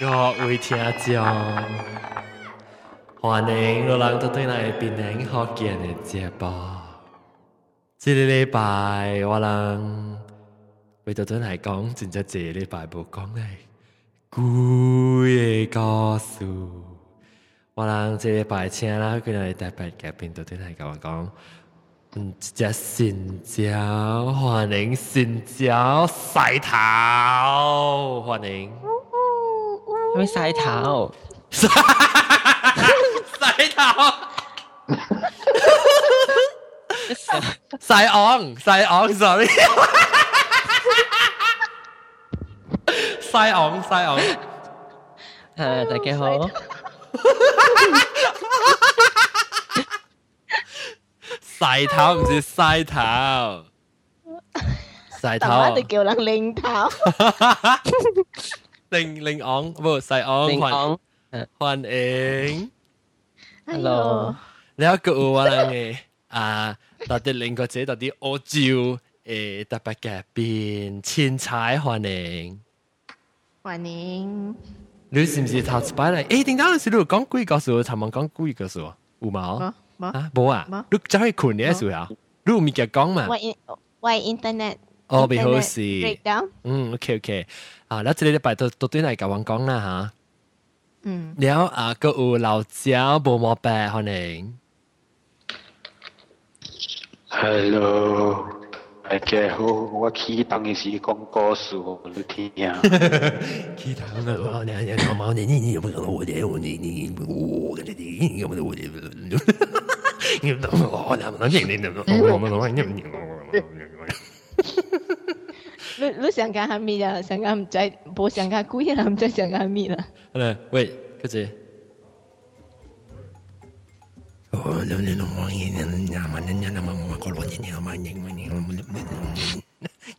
各位听众，欢迎我人都对内变靓好见的直播。这个礼拜我人为了对内讲，正才这礼拜不讲的古月故事。我人这礼拜请了客人代表嘉宾，对内跟我讲，嗯，一只新鸟，欢迎新鸟晒头欢迎。没塞头，塞头，塞昂，塞昂，sorry，塞昂，塞昂，哎，大家好。晒头唔是晒头，晒头，我哋叫人零头。Linh Linh Ong, vô Sài Ong, Linh hoàn, Ong. Hoan Yến. Hello. 你一句話嚟嘅啊，特別令個姐特別我照誒特別嘅變千彩歡迎。歡迎。你是唔是頭次擺嚟？誒，點解你是度講鬼故事？尋晚講鬼故事喎，有冇？冇啊，冇啊，你走去困嘅時候，你唔記講嘛？喂喂，internet。哦，唔好事。breakdown。嗯，OK OK。啊，那这里礼拜都都对来搞完工了哈。嗯，然后啊，各位老焦不毛烦欢迎。Hello，大家好，我起当的时讲故事，给你听。起床了，我娘娘，我娘你你不能我娘我你你我娘你你不能我娘哈哈哈哈哈哈，你不能我娘不能你你我娘不能你你。你你想干啥咪呀？想干唔知，无想干鬼啦，唔知想干咪啦。嗯，喂，个姐。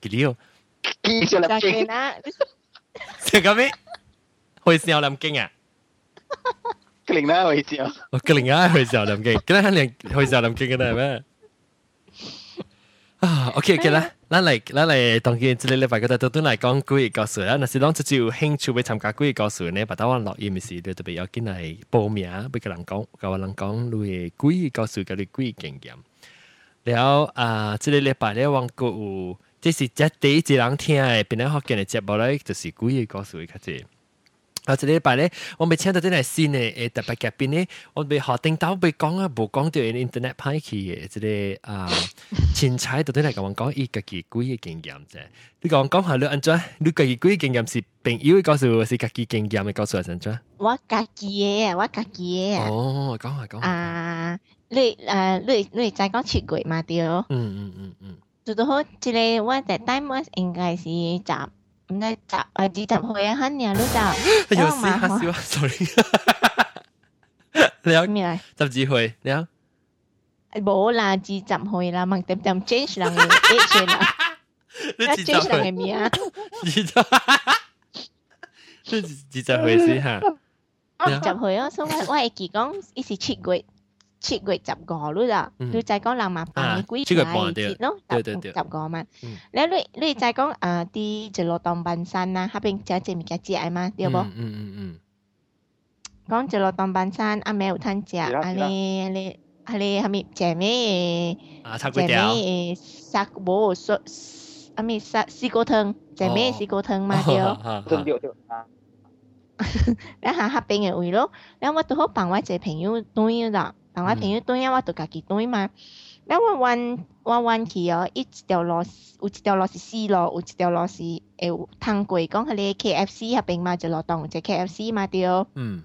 Que lío. Sẽ gặp ấy. Hồi xeo làm kinh à? Cái lính đó hồi xeo. Cái lính đó hồi xeo làm kinh. Cái đó hồi xeo làm kinh cái này mà. 啊，OK，OK 啦，嗱嚟，嗱嚟，同件之类嘅牌，佢哋都都嚟讲鬼故事啦。那是当初就兴趣去参加鬼故事呢，把系我落意咪是，就特别要见嚟报名，唔俾人讲，教我人讲，因为鬼故事嘅啲鬼经验。然后啊，这类礼拜咧，我讲，这是即第一只人听嘅，变咗好惊嘅节目咧，就是鬼故事嚟睇嘅。啊！这日白咧，我未請到啲嚟新咧，誒特別嘉宾咧，我未學定到，未講啊，冇 講到 internet 派企嘅，即係啊前財都對嚟講，我講一個幾貴嘅經驗啫。你講講下你安裝，你幾嘅經驗是朋友告诉我，是幾己經驗咪告诉我先咗。我幾己啊！我幾己哦，講下講。啊！你誒你你再講錢貴嘛屌！嗯嗯嗯嗯。都好，即我嘅 time 应该是十。唔答，係只答佢啊，肯定都答。有時嚇死我，sorry。你有咩？答幾回？你有？冇啦，只答佢啦，問點點 change 人嘅 age 啦。你只答佢嘅咩啊？只答，即係只答佢先嚇。我答佢啊，所以我係講，一時出軌。七月十五日的，你再讲浪漫版的桂皮咯，七月十五个嘛，对然后你你再讲啊，的坐落当半山呐，那边真正咪家姐吗？对不？嗯嗯嗯。讲坐落东半山，阿妹有摊姐，阿你阿妹阿妹阿妹姐妹，姐妹杀锅说阿妹杀四锅汤，姐妹四锅汤嘛，对不？很 下那边的位咯，那我都好帮我这朋友端了。當我朋友蹲呀，我就家己蹲嘛。咁我弯我弯去哦，一條螺，有一条螺是死咯，有一条螺是有通过讲迄个 KFC 合边嘛，就攞檔就 KFC 嘛对。嗯。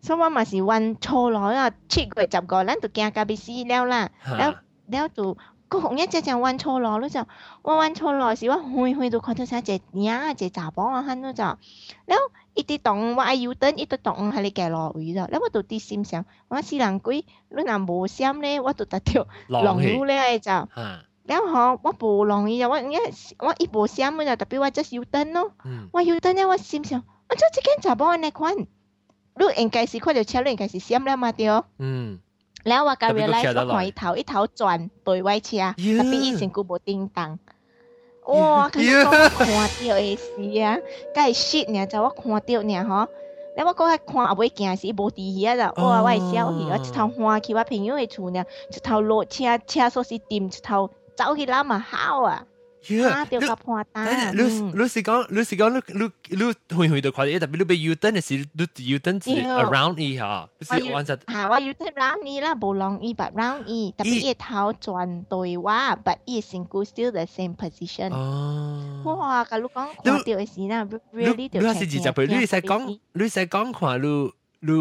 所以我嘛是揾錯咗啊，七個十個，我諗都家家別死啦啦，咁我就。哥，红日渐渐弯出来了，就弯弯出来了。是哇，回回到看到啥子影啊，啥子杂宝啊，看多就。然后，一滴动，我又等一滴洞还你解落雨了。然后，我到滴心想，我是量鬼，你那无想嘞，我都得条龙路嘞就。啊。然后我不龙伊呀，我一我一无想，我就特别我就是有等咯。我有等呢，我心想，我做这件杂宝安来看，你应该是看到车了，应该是想了嘛，对嗯。然后我隔 rear，我看一头一头转对外车，特别一声鼓无叮当，哇，看掉 A C 啊！该湿呢，就我看掉呢吼。然后我过去看，阿妹驾驶无伫遐啦，哇，我系笑起，一头欢去，我朋友会厝呢，一头落车车锁匙停，一头走去那么好啊！เฮ้ยเดี๋ยวกับหัวตาลูลูซิกองลูสิกองลูลูลูหุ่ยหุ่ยตัวควายแต่ไม่รู้ไปยูเทนหรือสิลูยูเทนสิ around อีฮะลูซิกองจะถามว่ายูเทนร o u n นี้ล่ะบ่ลองอีแบบร o u n อีแต่ไปเอท้าจวนโดยว่า but อีสิงกู still the same position ว้ากับลูกองควายเดียวสิน่ะ really ดีสิจีจับไปลูสิกองลูสิกองขวานลูลู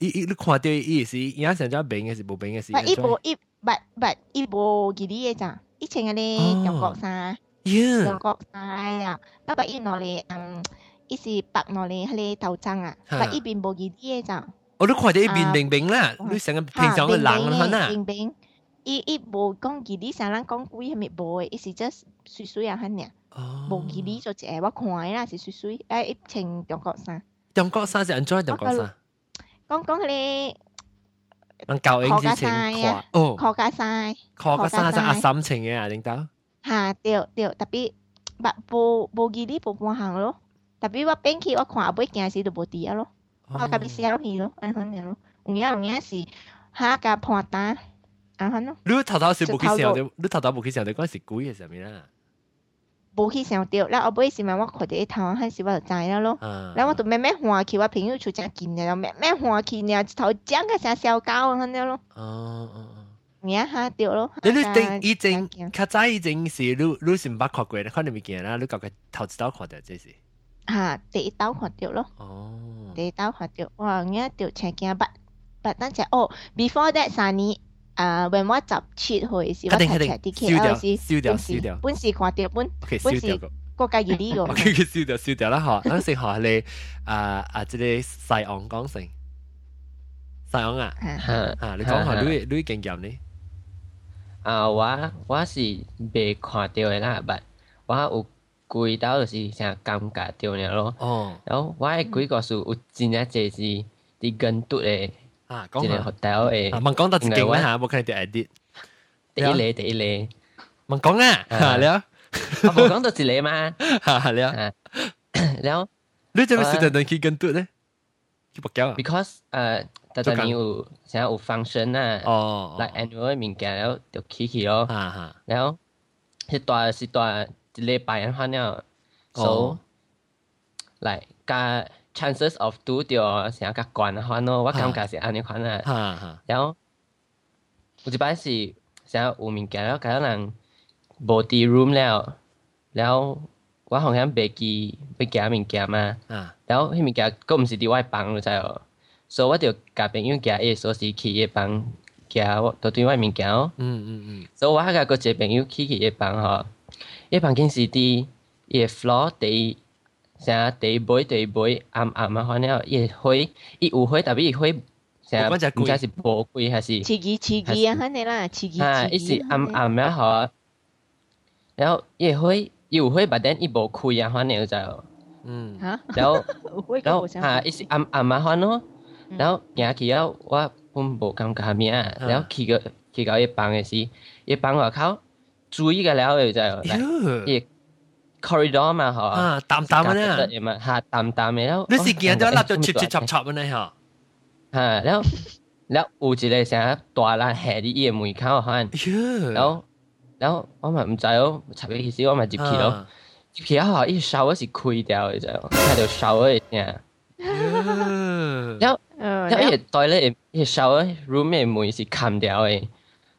อีอีลูควายเดียวอีสิยังสั่งจะเบงก์สิบ่เบงก์สิแต่อีบ่อีแต่แต่อีบกี่ดีจ้ะ以前嗰啲中國衫，中國衫啊，不過因我哋嗯，伊是北我哋嗰啲鬥爭啊，但依邊冇熱啲嘅就。我都看到一邊冰冰啦，你成個平常嘅冷啦啦。冰冰，伊伊冇講熱啲，成日講鬼係咪冇嘅，伊是 just 水水啊，肯定。冇熱啲就只係我看啦，是水水，誒，一穿中國衫。中國衫就 enjoy 中國衫。講講嗰啲。มัน舊影之前看哦，考加三，考加三就壓心情嘅啊，領導。嚇，對對，特別白無無記哩無半項咯，特別我邊去我看阿妹件事就無佇啊咯，我特別寫落去咯，安款樣咯，有影有影是下甲判單，安款咯。你頭頭是無去想着，你頭頭無去想着，嗰是鬼嘅上面啦。不去想着，然后不尾是嘛，我看着一头还是我就知了咯。然后我就慢慢欢喜，我朋友就诚近了，然后慢慢欢喜然后一头长个啥小狗安尼咯。哦哦哦。你名下掉咯。你你顶以前，卡早以前是路路是八块贵的，看你没见啦，你搞个头一刀看掉这是。哈，第一刀看掉咯。哦。第一刀看掉，哇，你影着诚惊八八，咱只哦，before that 三年。啊！when 我集切去时，我睇睇啲其他事，本掉本掉看掉。本事看掉，本本事国家要呢个。ok ok 烧掉烧掉啦呵。嗱先好你啊啊！即啲晒昂讲先，晒昂啊。啊你讲下你你见唔见你？啊我我是未挂掉嘅那日，我有遇到就是啲尴尬掉嘢咯。哦，然后我系几个数，有真系即是啲更多嘅。啊，講下 hotel 誒，問講得勁啦嚇，冇睇啲 edit。第一嚟，第一嚟，問講啦，嚇你啊，冇講到自你嘛，嚇你啊，然後你做咩時陣能去跟讀咧？去北京啊？Because 誒，特特你有想要有 function 啊，哦，like annual 物件然後就起起咯，然後是大是大一禮拜人翻了，so like 加。chances of 拄着啥较悬的款咯，我感觉是安尼款啊。然后有一摆是啥有物件，然后感觉人无伫 room 了，然后我好像袂记要夹物件嘛。啊、然后迄物件佫毋是伫我诶房，你知无？所以我就甲朋友夹伊锁匙去伊房夹，我都伫我诶物件哦。嗯嗯嗯。所以我还甲佫一个朋友去去伊房吼，伊房间是伫伊诶 floor 第。一。啥第一杯，第一杯，暗暗啊！喝了，一会，一有建特别一会，啥或者是宝贵还是？刺激，刺激啊！反正啦，刺激，刺激。啊，一 是暗暗啊，好啊，然后一会，一会把灯一薄开啊，喝了就，嗯，然后，然后啊，一是暗暗啊，好啊，然后行去了，我本无敢卡面啊，然后去个去到一房的是，一房外口，注意个了就，来，也。คอริดอร์มาเหรอตามตามมาเนี่ยมาหาตามตามไปแล้วรู้สเกียังไงเราจะชิบชิบชอบชอบมันเลยเหรอฮะแล้ว แล้วอูจิเลยเสียตัวละแห่ดีเอ็มมือเข้าหันแล้ว แล้วว่ามันไม่ใจอ๋อใช้ไปสิว่ามันจิบขี้แล้วจิบขี้เหรออีสาวสิคุยเดียวจ้ะแค่เดียวสาวเองเนี่ยแล้วแล้วไอ้ตัวเล็กไอ้สาวรูมเอ็มมือสิคำเดียวเอง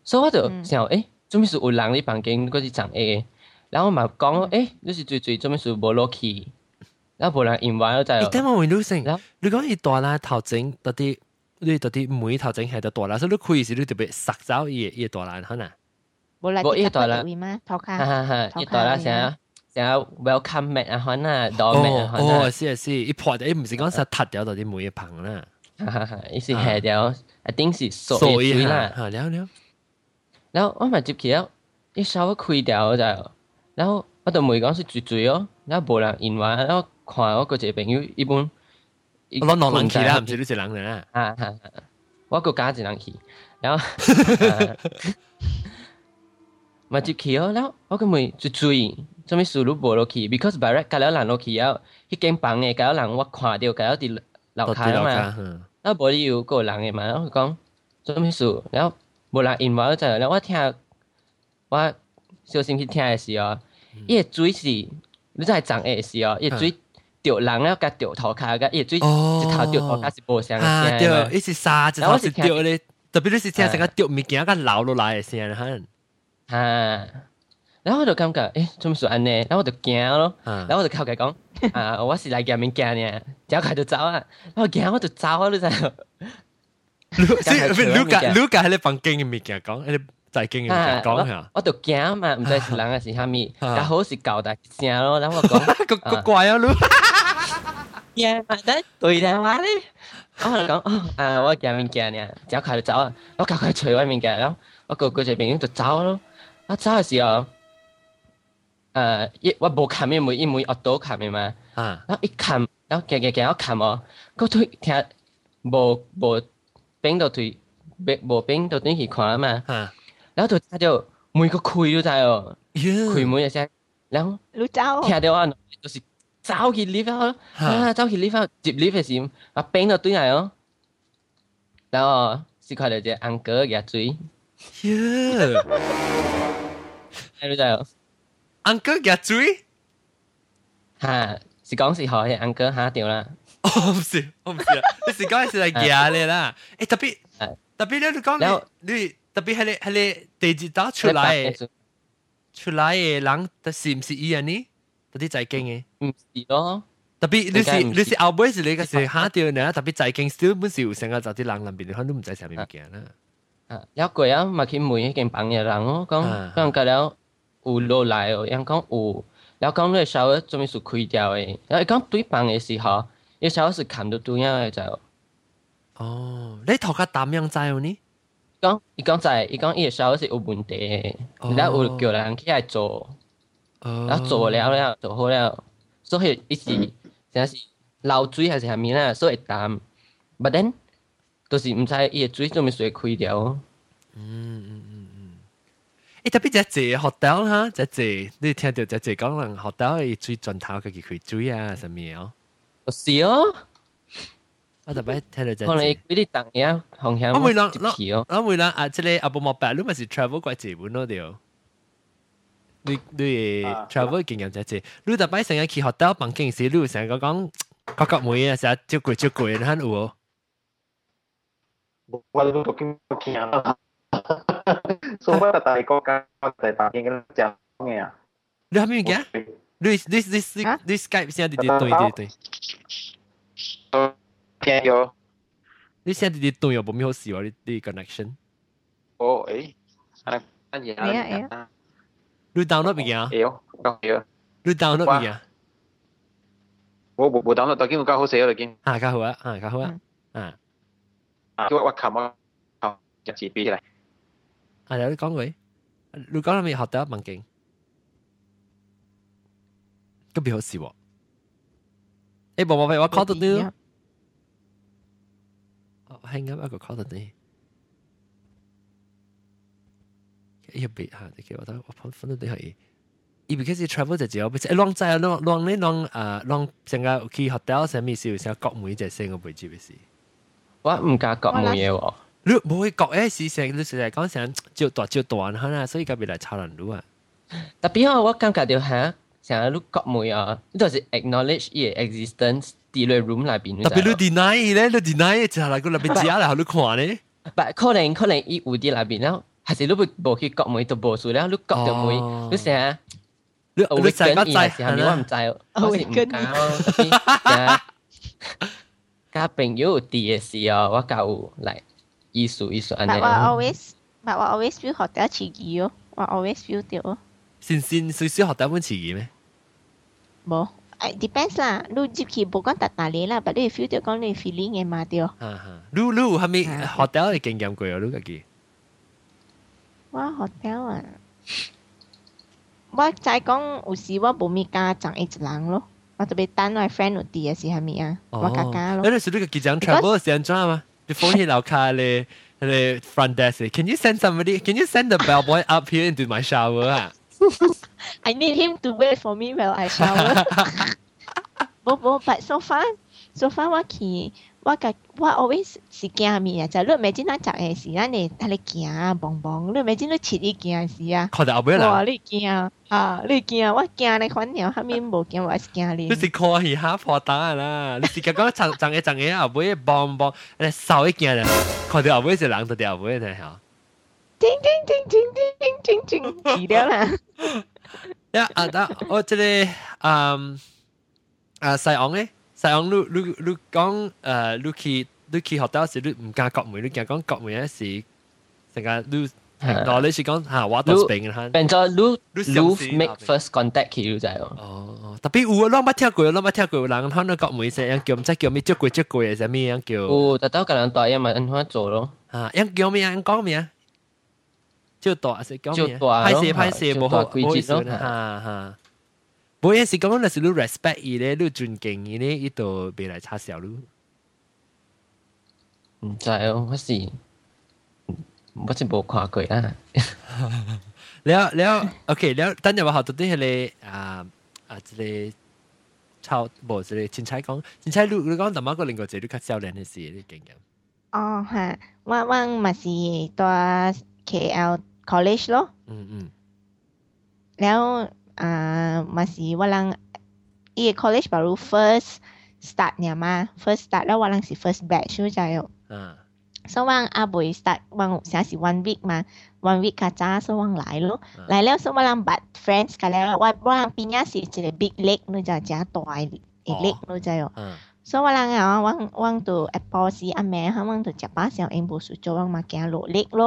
สู้ว่าเดี๋ยวเสียวเอ้ยจุ๊บมิสูอุลังนี่ปังเก่งก็จะจังเอ้然后嘛讲，诶、欸，你是最最做咩事无落去？那无人 invite 在。你等我问女性，你讲伊大啦头前到底，你到底每头前系到大啦，所以你开始你特别杀走伊伊大啦，可能。无啦，伊大啦，头卡，哈哈，伊大啦啥？成日 welcome mat 啊，可能 door mat 啊，可能。哦，是是，伊破伊唔是讲殺突咗到啲每一棚啦。哈哈哈，伊是係掉，一定是所以啦。好了了，然后我咪接起了，一稍微開掉就。然后我就问伊讲是绝醉哦，然后无人我，话，后看我个朋友一般，我两轮骑啦，唔是你一人啦。啊哈，我个加一人去，然后，咪 就去哦，然后我根本就追，做咩输入无落去？Because，by，right，加了人落去啊，迄间房嘅，加了人我看掉，加了伫楼下啊嘛，啊，无理由个人诶嘛，我讲做咩事，然后无人应话就走，然后我听我。小心去听下候，伊的嘴是，你在长下是哦，的追掉人要甲掉头伊的追一头掉头开始相声，啊对，一是沙子后是掉的，特别是听成个掉物件甲流落来的安汉。啊，然后我就感觉，哎，怎么说安尼？然后我就惊咯，然后我就靠开讲，啊，我是来叫物件呢，然后就走啊，然后惊我就走啊，你知道？鲁鲁鲁鲁鲁鲁鲁鲁鲁鲁鲁就係經驗上講下。我讀鏡嘛，唔知是人還是蝦米，但好是狗大聲咯。然後我講個個怪啊，你。呀，得對啦，我咧，我講啊，我見面見呢，走開就走啊，我趕快捶外面嘅，然後我個個就朋友就走咯。我走嘅時候，誒，一我冇冚面，每一每惡到冚面嘛。啊，然後一冚，然後夾夾夾，我冚我，個腿聽冇冇邊度對，冇邊度對去看啊嘛。然后就听到每個佢都在哦，佢每日先，然後你走，聽到啊，就是走去 lift 咯，啊走去 lift 啊，接 lift 嘅時，啊病就對嚟哦，然後是看到隻安哥嘅嘴，你知哦，安哥嘅嘴，嚇是講是學嘅安哥嚇掉啦，我唔是我唔是，你是講係是嚟假嘅啦，誒特別特別咧你講你你。特别系你系你地址打出来，出来嘅人，佢是唔是伊啊？呢？特啲再经嘅，唔是咯。特别你是你是后辈，是你嘅时下掉嘅，特别仔经，始终本事唔成嘅，就啲人里边都唔再上面见啦。啊，有鬼啊！咪见问一间房嘅人咯，讲讲佢有有落嚟哦，人讲有，后讲你小学做咩事开掉嘅，又讲对房嘅时候，你小学是看到对嘢就。哦，你同佢点样知哦呢？讲伊讲在，伊讲伊个烧是有问题，然后有叫人起来做，然后做了了，做好了，所以伊是真是漏水还是虾米啦，所以淡，不然都是毋知伊个水准备水开了。嗯嗯嗯嗯，诶，特别在在学到哈，在在，你听到在在讲人学到伊水转头个去开水啊，啥物哦，是哦。我特別聽到就。我哋嗰啲等嘢，紅響。我每兩，我我每兩啊，即係阿布莫白，你咪是 travel 過日本咯，屌！你你 travel 經驗就係，你特別成日去 hotel 辦件事，你成日講各國每嘢成日照顧照顧，你肯有？我哋都讀經經驗啦，所以我特大國家我特大經驗講嘅啊。你係咩嘢？你你你你 Skype 先啊？對對對對。聽咗。你現在啲對又冇咩好事喎，你啲 connection。哦，誒，乜嘢啊？係啊係啊。你 download 未啊？有，有。你 download 未啊？我冇冇 download，但係見我加好寫啦，見。啊，加好啊，啊，加好啊，啊。啊，我我琴我琴入字 B 嚟。啊，有啲講佢，你講啦，咪學得文勁，咁幾好事喎。誒，冇冇冇，我 call 到你。hang up 一個 colony。一別嚇，你記我得我本身都係。伊 because travel 就只有，誒 long 在 long long 咧 long 啊 long 成個去 hotel 上面是成個國門就成個背住嘅事。我唔加國門嘢喎。你唔會國嘅事成，你成日講成照大照大可能，所以隔壁嚟抄人路啊。特別我我感覺到嚇，成日你國門啊，呢度是 acknowledge 伊嘅 existence。啲咧 room 內邊。特別你 deny 咧，你 deny 就係嗱個入邊字啊，然後你看咧。但可能可能伊有啲內邊啦，還是你不無去割梅都無數啦，你割就梅，你成日。你你成個仔係咪？我唔知，我是唔敢。加朋友啲嘅事啊，我教嚟意思意思安尼。我 always，我 always feel 學得遲疑咯，我 always feel 到。先先少少學得本遲疑咩？冇。lu 哎，depends 啦，你接去無講達達你啦，但你 feel 到講你 feeling lu lu 嘅嘛對。哈哈，你你有係咪 hotel lu 嘅經驗過啊？你家己？我 hotel à. lo, 啊，我再講有時我無咪家長一人咯，我特別等我 friend si à 有啲嘅是係咪啊？我家家咯。誒，你是你個記者 à, travel si le, 時間做嘛？你放喺樓下咧，咧 front desk can you send somebody? Can you send the bellboy up here into my shower 啊？I need him to wait for me while I shower. Bobo, but so far, so far what he 我甲我 always 是惊物啊，就你未知咱食诶是咱会安尼行蹦蹦，你未知你切你惊是啊，看到后尾啦，哇你惊啊，你惊我惊你款鸟，后面无惊我是惊你，你是看戏哈破胆啦，你是刚刚长长个长个后尾蹦蹦，安尼扫一惊啦，看到后尾是人就掉后尾呢吼。ting ting ting ting ting ting ting，記得啦。一啊，但我即係嗯啊，細昂咧，細昂，你你你講誒，你去你去學到時，你唔敢國語，你驚講國語嗰時，成日你。嗱，你是講嚇，我都變嘅嚇。變咗 Lu Lu make first contact 佢就係咯。哦哦，特別有啊，我冇聽過，我冇聽過有人可能講每隻樣叫唔知叫咩，捉鬼捉鬼嘅，咩樣叫？有，特登個人代因咪咁樣做咯。嚇，樣叫咩啊？講咩啊？照大是咁樣，拍攝拍攝冇好規矩咯，嚇嚇。不過是咁樣，就是你 respect 伊咧，你尊敬伊咧，伊就別來插手咯。唔知哦，我是我是冇看過啦。了了，OK 了，等陣我學到啲係你啊啊，即個抄無即個前妻講，前妻你你講頭先個另外一個你較少年嘅事，你講講。哦，係，我我咪是在 KL。college อืมแล้วอ่ามาสีวลังอี college baru first start เนี่ยมา first start แล้ววลังสี first batch ื่อใจอ่ะาสว่างอาบุย start วังเสียสิ one week มา one week กาจ้าสว่างหลายลูกหลายแล้วสว่างบัต friends กันแล้วว่าว่างปีนี้สิจะ big lake นู่นจะจ้าตัวอีกเล็กนู่นใจอ่ะสว่างอ่ะว่างว่างตัว apple สีอเมริกาว่างตัวจับป้าเสียงเองบุสุโจว่างมาแก่โลเล็กโล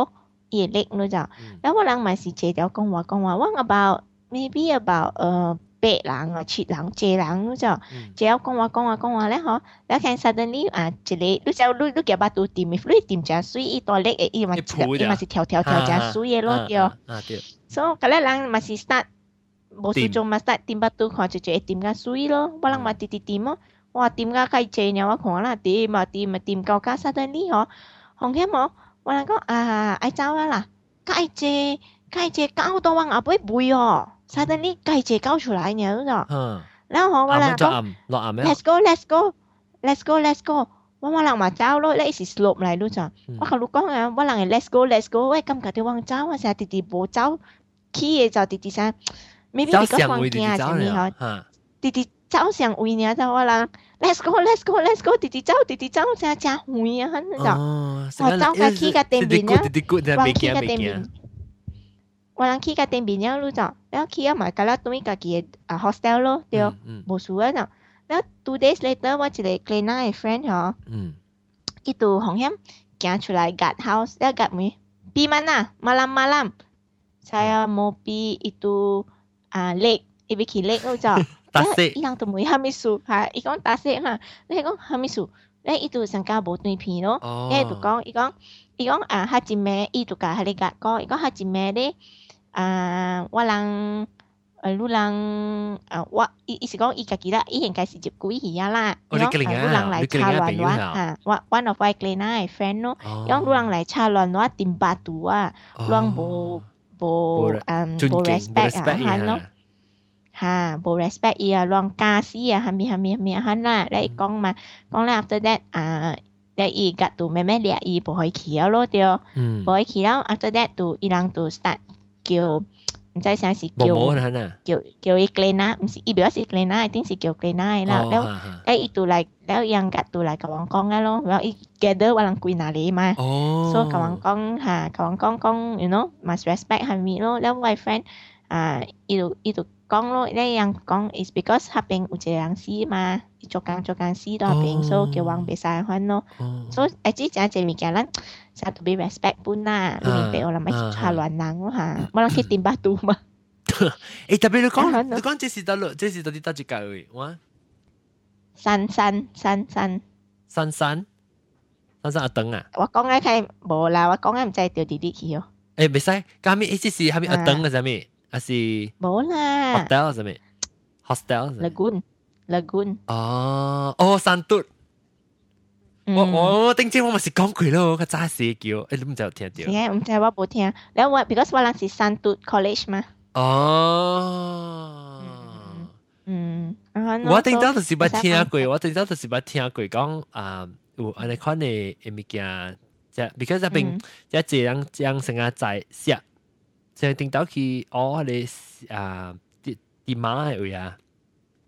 也叻咯就，有冇人咪是借条讲话讲话，one about maybe about 呃八人啊七人借人咯就，借条讲话讲话讲话咧嗬，你睇 suddenly 啊，一个你就你你脚把都掂，你掂只水一多叻嘅，伊咪伊咪是跳跳跳只水嘅咯就，所以嗰啲人咪是 start 冇始终咪 start 掂把都看住住掂个水咯，冇人咪跌跌掂咯，哇掂个开借鸟我看啦，掂嘛掂嘛掂够加 suddenly 嗬，红黑冇。วันนั้นก็อ่าไอเจ้าว่าล่ะก็ไอเจก็ไอเจก้าวตัววังอ่ะไปบุยอ๋อซา d e n ี่ก็ไอเจก้าวออกมาเนี่ยรู้จักแล้วหอวันนั้นก็ let's go let's go let's go let's go ว่าวันหลังมาเจ้าเลยแล้วอสิสลบอะไรรู้จักว่าเขาลูกก้องอ่ะว่าหลังไอ let's go let's go ไอกำกับที่วังเจ้าว่าจะติดติดโบเจ้าขี้เจ้าติดติดซะ maybe because วังเกียร์จะมีเหรอติดติด go, 走上位尔就我人，let's go，let's go，let's go，直直走，直直走，真真远啊，很就，我走个去个对面啊，我去个对面，我人去个对面了，路就，然后去啊嘛，隔了对家己的啊 hostel 咯，对，无事啊就，然后 two days later，我一个 Glenna 的 friend 吼，嗯，伊都红险行出来 guard house，然后 guard 门，比曼呐，malam-malam，saya mau pi itu ah lake，ibu kiri lake 咯就。達成。伊人就問哈密數，係伊講達成嘛，你講哈密數，咧伊就上家無對片咯，咧就講伊講伊講啊，哈一咩，伊就甲哈你甲講，伊講哈一咩咧啊，我人。誒，魯人啊，我伊伊是講伊家己啦，伊應該是接古伊啊啦，講魯人來插亂我啊，我 one of my clan 嘅 friend 咯，講魯人來插亂我點巴度啊，魯人無無嗯無 respect 啊，係咯。ฮะโบรสเปเอียรองกาซี่ฮะมีฮะมีฮามีฮะนน่าได้กล้องมา กล้องแล้ว after that อ่า ได้อีกกัตูแม่แม่เลียอีบอยขียเอาโลเดียวบอยขี้แล้ว after that ตวอีรังตัวสตาร์ทเกียวไม่ใช่สชสีเกียว เกียวเกียวอีกเลน่าไม่สิอีเบลสิเกลน่าติ้งสีเกียวเกลน่าแล้วแล้วได้อีตวไลแล้วยังกัดตัวไลกับวังกล้องแล้วแล้วอีเกเดอร์วังกุยนาเลมาโซ่กับวังกล้องฮะกับวังกล้องกล้อง you know m u s ส respect ฮามิโลแล้วไวแฟน啊，伊就伊就讲咯，咧人讲 is because 合并有一个人死嘛，伊做工做工死到合并，所以叫王白晒翻咯。所以誒，即係正物件咱成日都俾 respect 本啦，你明白我啦，咪查亂人咯嚇，冇人去點巴度嘛。誒，特別你講你講這是到落，這是到啲得住教位，哇！三三三三三三三三阿等啊！我講嘅係冇啦，我講嘅唔知掉弟弟去哦。誒，唔使，咁咪意思係係咪阿等嘅啫咪？啊是冇啦，hotel 係咪？hostel lagoon lagoon 哦哦山度。我我顶先我咪是讲佢咯，佢揸死叫，诶，你唔就听聽到？唔知我冇听。然后我 because 我谂是山度 college 嘛。哦，嗯，我顶早就是捌听過，我顶早就是捌听過讲啊，有安尼款嘅物件，即 because 一即系这样这样成日在寫。就聽到去我哋啊啲啲馬嚟呀，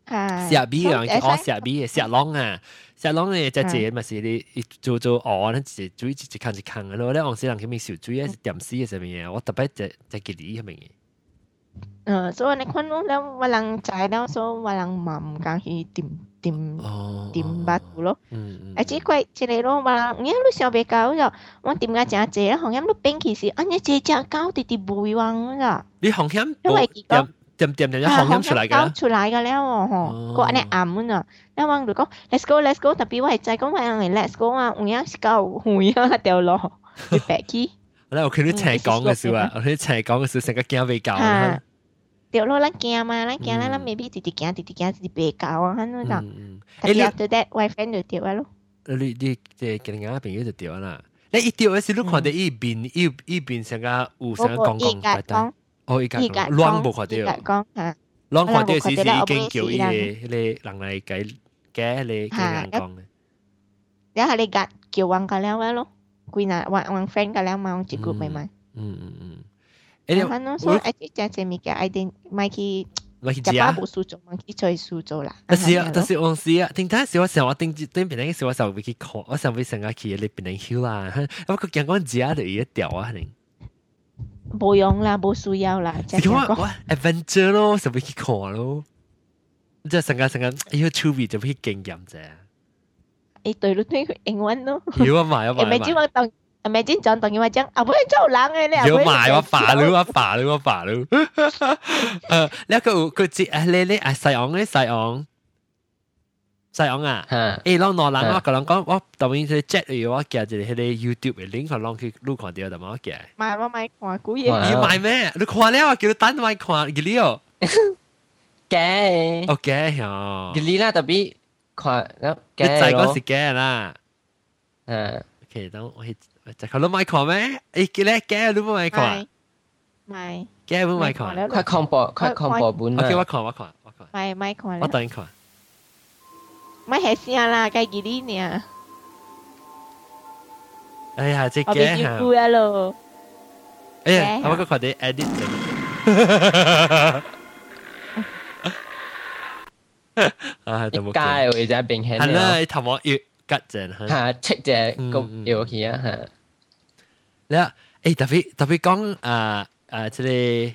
蝦皮啊，佢哦蝦皮，蝦啊，石龙咧就借咪事啲，做做就做一隻只康一康嘅咯。先生佢咪少啊，點啊，上面我特别在在佢哋呃，所以你看我了，我人在了，所以我人嘛唔敢去点点点八度咯。嗯嗯。啊，只怪一个咯，我人，你都想袂到了，我点个真济啦，红险都变起是，啊，你只只狗直直袂忘啦。你红险冇点点点点红险出嚟噶？出嚟噶了哦，吼，個安尼暗啊，那我就講，let's go，let's go，特別我係在講我人 let's go 啊，唔樣是狗，唔樣掉落，你白機。嗱，我見你聽講嘅時候啊，我見你聽講嘅時候成個驚未夠。对咯，咱惊嘛，咱惊咱咱 maybe 直直惊，直直惊，直直白搞啊，安怎讲？但是 after that wifi 就掉啊咯。你你即今日朋友就掉啦。你一掉嗰時，你看到一邊一一邊成個有成個講講怪怪，哦，一講亂冇看到，講嚇，亂看到時時已經叫伊個咧人嚟解解咧解人講咧。然後你夾叫王個了咯，佢嗱王王 friend 個了嘛，王一 group 咪嘛。嗯嗯嗯。日本所愛食食物件，愛定買去。我去食，無蘇州，我去吹蘇州啦。但是啊，但是往時啊，頂陣時我成我頂頂邊陣時我成會去看，我成會成日去你邊陣曉啦。我個見講食啊，就一條啊，肯定。無用啦，無需要啦。你我我 adventure 咯，成日去看咯。即係成日成日，呢個趣味就去經驗啫。誒，對咯，對，英文咯。要啊嘛，要嘛。誒，咪只我當。ไม่จริงจังตรงนี้วาจังเอาไปเจ้าหลังเลยเนี่ยเดี๋หมายว่าฝาหรือว่าฝาหรือว่าฝาหรือเออแล้วก็ก็อจีเลเล่ไอใส่อองไอใส่อองใส่องอ่ะเออลองนอนหลังวก็ลองก็ว่าตองนี้จะเจ็ดอยู่ว่าแกจะได้ยูทูบไอ้ลิงก์ของลองคือลูกของเดียวแต่มาว่าแกหมาว่าไม่ขวากูยังยีหมายแม่ลูกขวาแล้วกินตันไม่ขวากินลี้ยวแกโอเคเหรอกินลีน่าแต่บีขวาแล้วแกใส่ก็สิแกนะอ่าโอเคต้องให้จะขขรู้ไมค์ขอไหมไอ้กิเลแก้รู้ไหมขอไม่แก้รู้ไหมขอค่าคอมปอค่าคอมปอบุญโอเคว่าขอว่าขอว่าขอไม่ไม่ขอว่าตอนขอไม่เห็นเสียละไกกี่ดีเนี่ยเเออ้้ยยจก哎呀，า个哈，哎呀，我个快啲 edit 嚟。่า冇計。街我而家ฮ輕。ฮะเช็คเจนก็ h e c ่隻ี่ฮะ咧，誒，特別特別講啊啊，即係，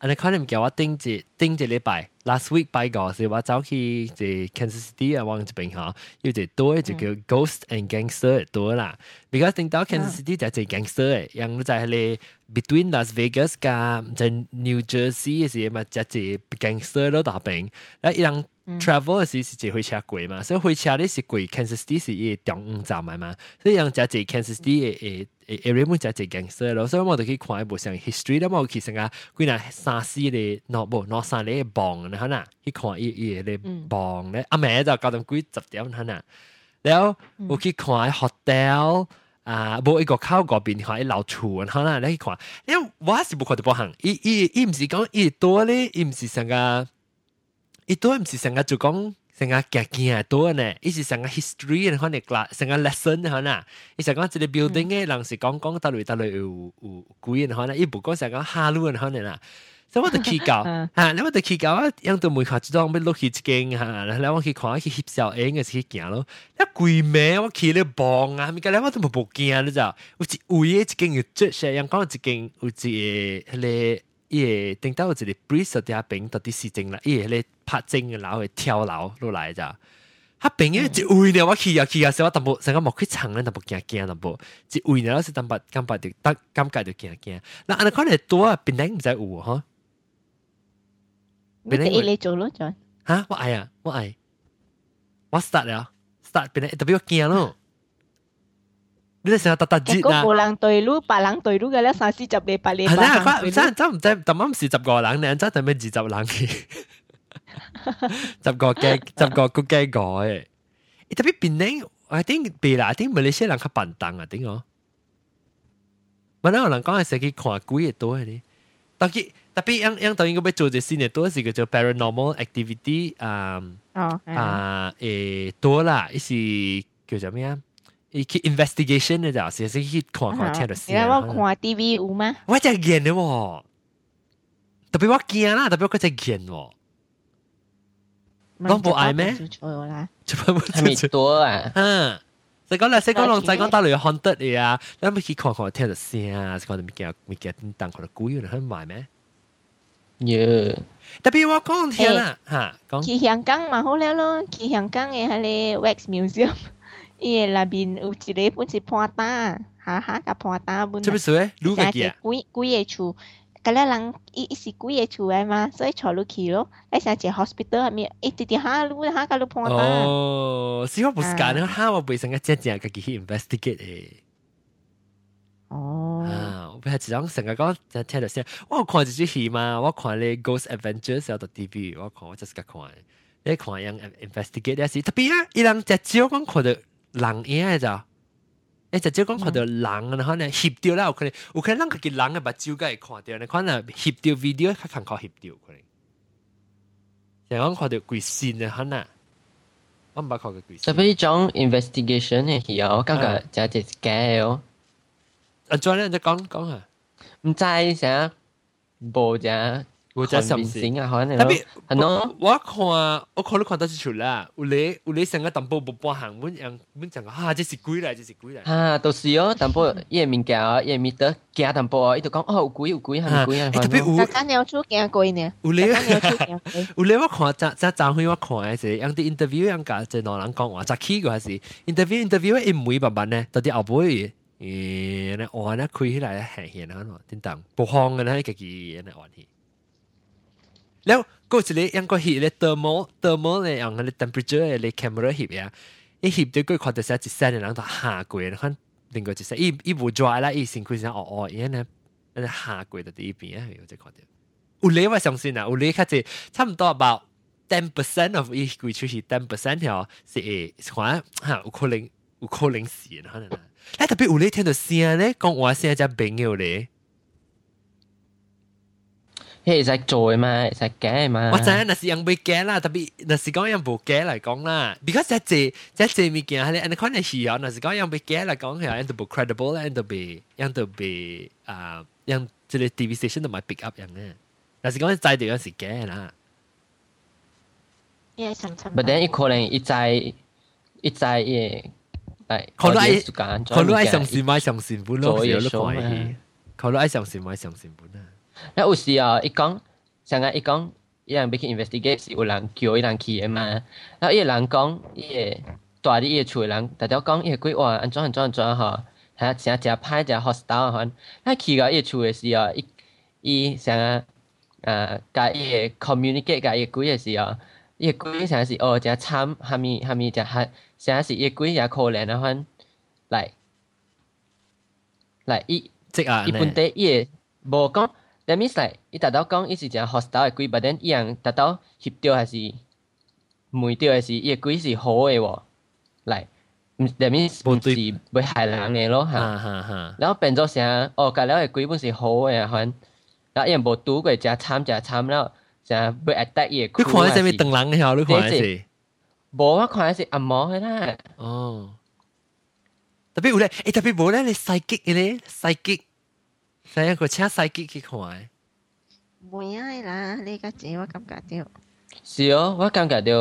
我哋可能叫我盯節盯節嚟拜。last week by 個時我走去是 Kansas City 啊，我響邊行，又就多就叫 ghost and gangster 多啦，because 整到 Kansas City 就係 gangster，然後在係你 Between Las Vegas 加就 New Jersey 是乜就係 gangster 都大平，那一樣 travel 是是就會車貴嘛，所以會車咧是貴，Kansas City 是廿五站埋嘛，所以讓就係 Kansas City 嘅嘅嘅 e v e r y b o t y 就係 gangster 咯，所以我哋可以看一部上 history，咁我其實啊，原來沙市咧 no 不 no 沙咧นะฮะน่ะที่ขออีเอเลยบองละอเมริกาการตงกุ้ยจับเดียวนะฮะน่ะ แล้วโอเคขอไอ้โเทลอ่าโบอีก็เข้าก็บินขอไอเหล่าชูนะฮะน่ะแล้วขอเนี่ยว่าสิบุคคลตัวห้างอีอีอีมสิ่งอีตัวเลยอีมสิ่งก็อีตัวอีมสิ่งก็จู่ก็สังกัดเกี่ยงตัวเนี่ยอีสิสังกั history นะฮะเนี่ยกลาสังกั lesson นะฮะน่ะอีสังกัจะได้ building เนี่ยหลังสิ่งก้องก้องตะลอยตะลุอยู่อยู่กุยนะฮะน่ะอีบุกก็สังกาดฮาลุนนะฮะเนี่ยน่ะ所以我就去到，嚇，你我就去到啊，樣到門口即種要落去一间嚇，然后我去看去翕相影嘅去行咯。一鬼咩？我去了帮啊，咪个，咧我都冇冇惊，你知？道？有一位嘅一间有做些阳光一間有一個迄個伊個頂到有一個 breeze 底下邊到底是正啦，伊個咧拍正嘅樓會跳楼落来咋？他朋友一位呢，我去啊去啊，所以我淡薄，成個冇去长咧，淡薄惊惊淡薄。一位呢，我是淡薄感覺就感感覺着惊。驚。嗱，安尼可能多啊，邊頂唔知有吼。變咗你做咯，再嚇我係啊，我係我 start 啦，start 變咗特別驚咯。你成日突突節啊！個人對路，八人對路嘅咧，三四十個八個。係啦，我真真唔知，特啱四十個人，你真係咪二十人嘅？十個驚，十個估驚改。特別變呢，I think 變啦，I think 馬來西亞人較笨蛋啊，點講？馬來西亞人講係成日看鬼嘢多嘅咧，但係。Tapi yang yang tahun ini gue cuci sini tu sih kerja paranormal activity um, oh, uh, eh tu lah isi kerja apa 伊去 investigation 呢就，是是去看看聽到先。你話看 TV 有嗎？我真驚的喎，特別我驚啦，特別我真驚喎。攏無愛咩？就不不出多啊。嗯，再講啦，再講龍，再講到你 haunted 嘅啊，你咪去看看聽到先啊，再講你咪驚咪驚叮當，可能古有人去買咩？嘢，特別我講天啦，嚇，去香港咪好叻咯，去香港的嗰啲 Wax Museum，依個嗱邊有一个本是破打，哈哈，個破打本，啊，即係鬼鬼嘅處，嗰兩日一一起鬼嘅處嚟嘛，所以坐路企咯，誒，上次 hospital 入面，誒，跌跌下路，下個路破打，哦，試過唔是過咧，嚇，我本身嘅正正，佢去 investigate 誒。哦，我唔係只張成日講就聽到先，我看这啲戏嘛，我看嚟《Ghost Adventures》又到 TV，我看我真是識睇，你看 y o i n v e s t i g a t e r 啲事，特別啊！一兩只焦光看到狼影嚟咋？誒，只焦光看到狼，然后呢，攝掉啦，我可能我可能嗰叫狼嘅把焦架係攝掉，你可能攝掉 video，佢肯靠攝掉，可能又講看到鬼神嘅可能。特別張《Investigation》嘅戏哦，我感覺真係 s c a e 阿庄咧在讲讲下，唔知啥，播咋或者什么？特别系喏，我看我看了看到是出啦。有雷有雷，成个淡波不波行，们讲，们讲啊，这是鬼啦，这是鬼啦，啊，都是哟，淡波越敏感，也敏感，加淡波，伊就讲哦，鬼，有鬼，很啊，特别乌雷，乌雷，乌雷，我看咋咋咋会我看，是样的 interview 样噶，即罗人讲话，咋奇怪事？interview interview 一每版本呢，到底阿波？ตังปกครองกัน安咯，真ก不慌安尼家อนที่แล้วก็สิเลยยังก็หิเลยเตอร์โมเตอร์โมเลยอย่างเลย temperature เลยแคมเมอร์หิบอ่ะไอหิบด้วยก็ความแต่เจิตเสียนหลังต่อหากวนะครับหนึ่งก็จิตเซียอีอีบูจอยละอีสิงคุยเสียอ๋ออ๋อเนี่ยนะนั่นหากุยตัวที่อีปีอ่ะอยู่จะคอาเดียวอุเล่ว่าินะอุเลยค่ะจะทำต a b o บ t ten percent of e a ก h ย h i ่ h is ten percent เหรอสิเอสความฮะอุโคลิงอุโคลิงสีนะครับ你特別有你聽到聲咧，講我聲只朋友咧。迄會使做嘅嘛，會使假嘅嘛。我知影，若是人未假啦，特別若是講人無假嚟講啦，because 即係即係物件，係你 kind of 係啊，若是講人未假嚟講係啊，人都無 credible 啦，人都被人都被啊，人即係 TV station 同埋 pick up 人嘅，若是講製造有時假啦。But then 伊可能伊在伊在嘅。佢都愛，佢都愛上線買上線本咯，有啲講話。佢都愛上線買上線本啊！那有时啊一讲，上啊一讲，一人俾佢 investigate，是有人叫一人去嘅嘛。然一有人讲，伊多啲，伊出嘅人，大家讲，一伊係鬼話，安装安装安裝嚇，嚇成日拍一隻 hostel，嚇。那去嘅，伊出嘅时候，伊，伊上啊，誒，介嘢 communicate，介嘢鬼嘅时候。一鬼想是哦，就惨！下面下面就还想伊诶鬼，也可怜啊！欢来来一即啊！一般地诶无讲，that means like 伊达到讲，伊是只好死的鬼，不然伊样达到协调还是没到诶是，诶鬼是好的哦！来，that means 不只不害人诶咯哈。然后变做啥？哦，改了诶鬼本是好诶啊！欢，然后也无拄过，就惨就惨了。จะไปแตะเอียคุณควรจะมีตังหลังเหรอหรือควรสิบอกว่าควนสิอ๋อหมอให้ได้อ๋อแต่พี่อุ้ยแต่พี่บอกได้เลยไซกิกเลยไซกิกใช่ยังก็ใช้ไซกิกคือควรไม่ใช่ละนี่ก็จริงว่ากำกับเดียวสิอ๋อว่ากำกับเดียว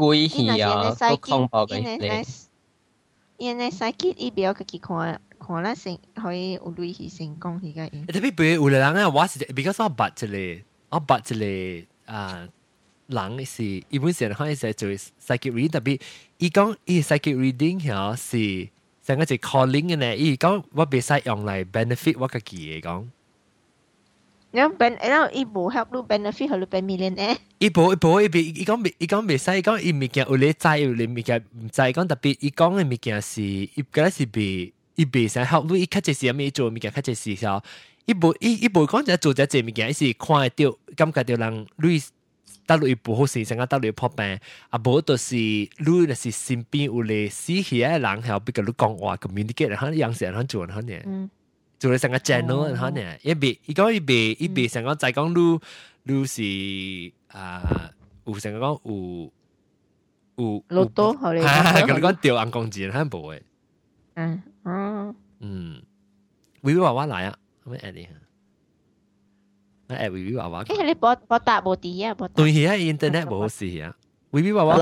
กุยเหี้ยก็คงบอกกันเลยยังในไซกิกอีเบลก็คือควร看了成可以有类似成功，而家。特别比如有的人啊，我是比较少白之类。อับบัตเลยอ่าหลังสิอีบุ่นเสียงเขาจะจะสกิรดแต่บิอีกงอีสกิรีดิ้งเหรอสิสังเกตจะ calling เนี่ยอีกงว่าไม่ใชอยังไง b e n นฟิตว่ากี่เอกงเนี่ย ben แล้วอีบุ help ลู benefit หรือ ben m i l เล o เนี่ยอีบุอีบุอีบีอีกงอีกงไม่ใช่อีกงอีมีเกี่ยวเลยใจอยู่ลยมีเกียใจกงแต่บีอีกงมีเกี่ยวสิอีกงสิบีอีบีสัง help ลู一开始是没做没开始是说一部一一部讲只做只这物件，一时看会到，感觉到人你得落一部好生，甲搭落伊破病，啊无就是你若是身边有咧死去诶人，还比较你讲话 c 面 m m u 样式然做然后呢，做咧成个 channel 然后呢，一边伊讲伊边伊边成个再讲你你是啊有成个讲有有老多好咧，咁你讲掉硬工钱，还无诶，嗯嗯，嗯，微微娃娃嚟啊。ไมแอดเองนะแอดวิวิวาวะเฮ้ยไอ้บอบอตาบอดีอ่ะบอตุ้ยเฮียอินเทอร์เน็ตบอสีอ่ะวิวิวาวา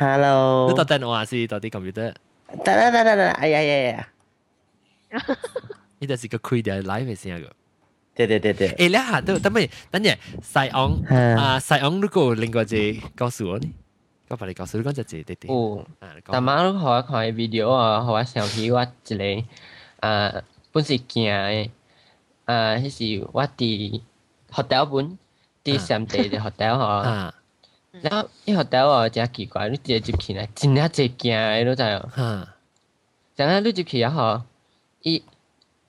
ฮัลโหลฮัลโหลนี่ตัดแต่งว่าสิตัดที่คอมพิวเตอร์ตัดตัดตัดตัดไอ้ยัยยัยนี่จะสิก็คุยเดียร์ไลฟ์เองสิอ่ะก็对对对对，哎，了哈，都，但咪，等下，西昂，啊，西昂，如果另外只告诉我呢，我把你告诉你，讲只只，对对。哦，但妈，如果我看 video 啊，或者视频，我之类，啊。本是行诶，啊，迄是我伫 hotel 本，伫三地的 hotel 吼。然后伊 hotel 哦，真奇怪，你直接入去呢，真啊侪惊诶，你知哦。哈。然后你入去啊吼，伊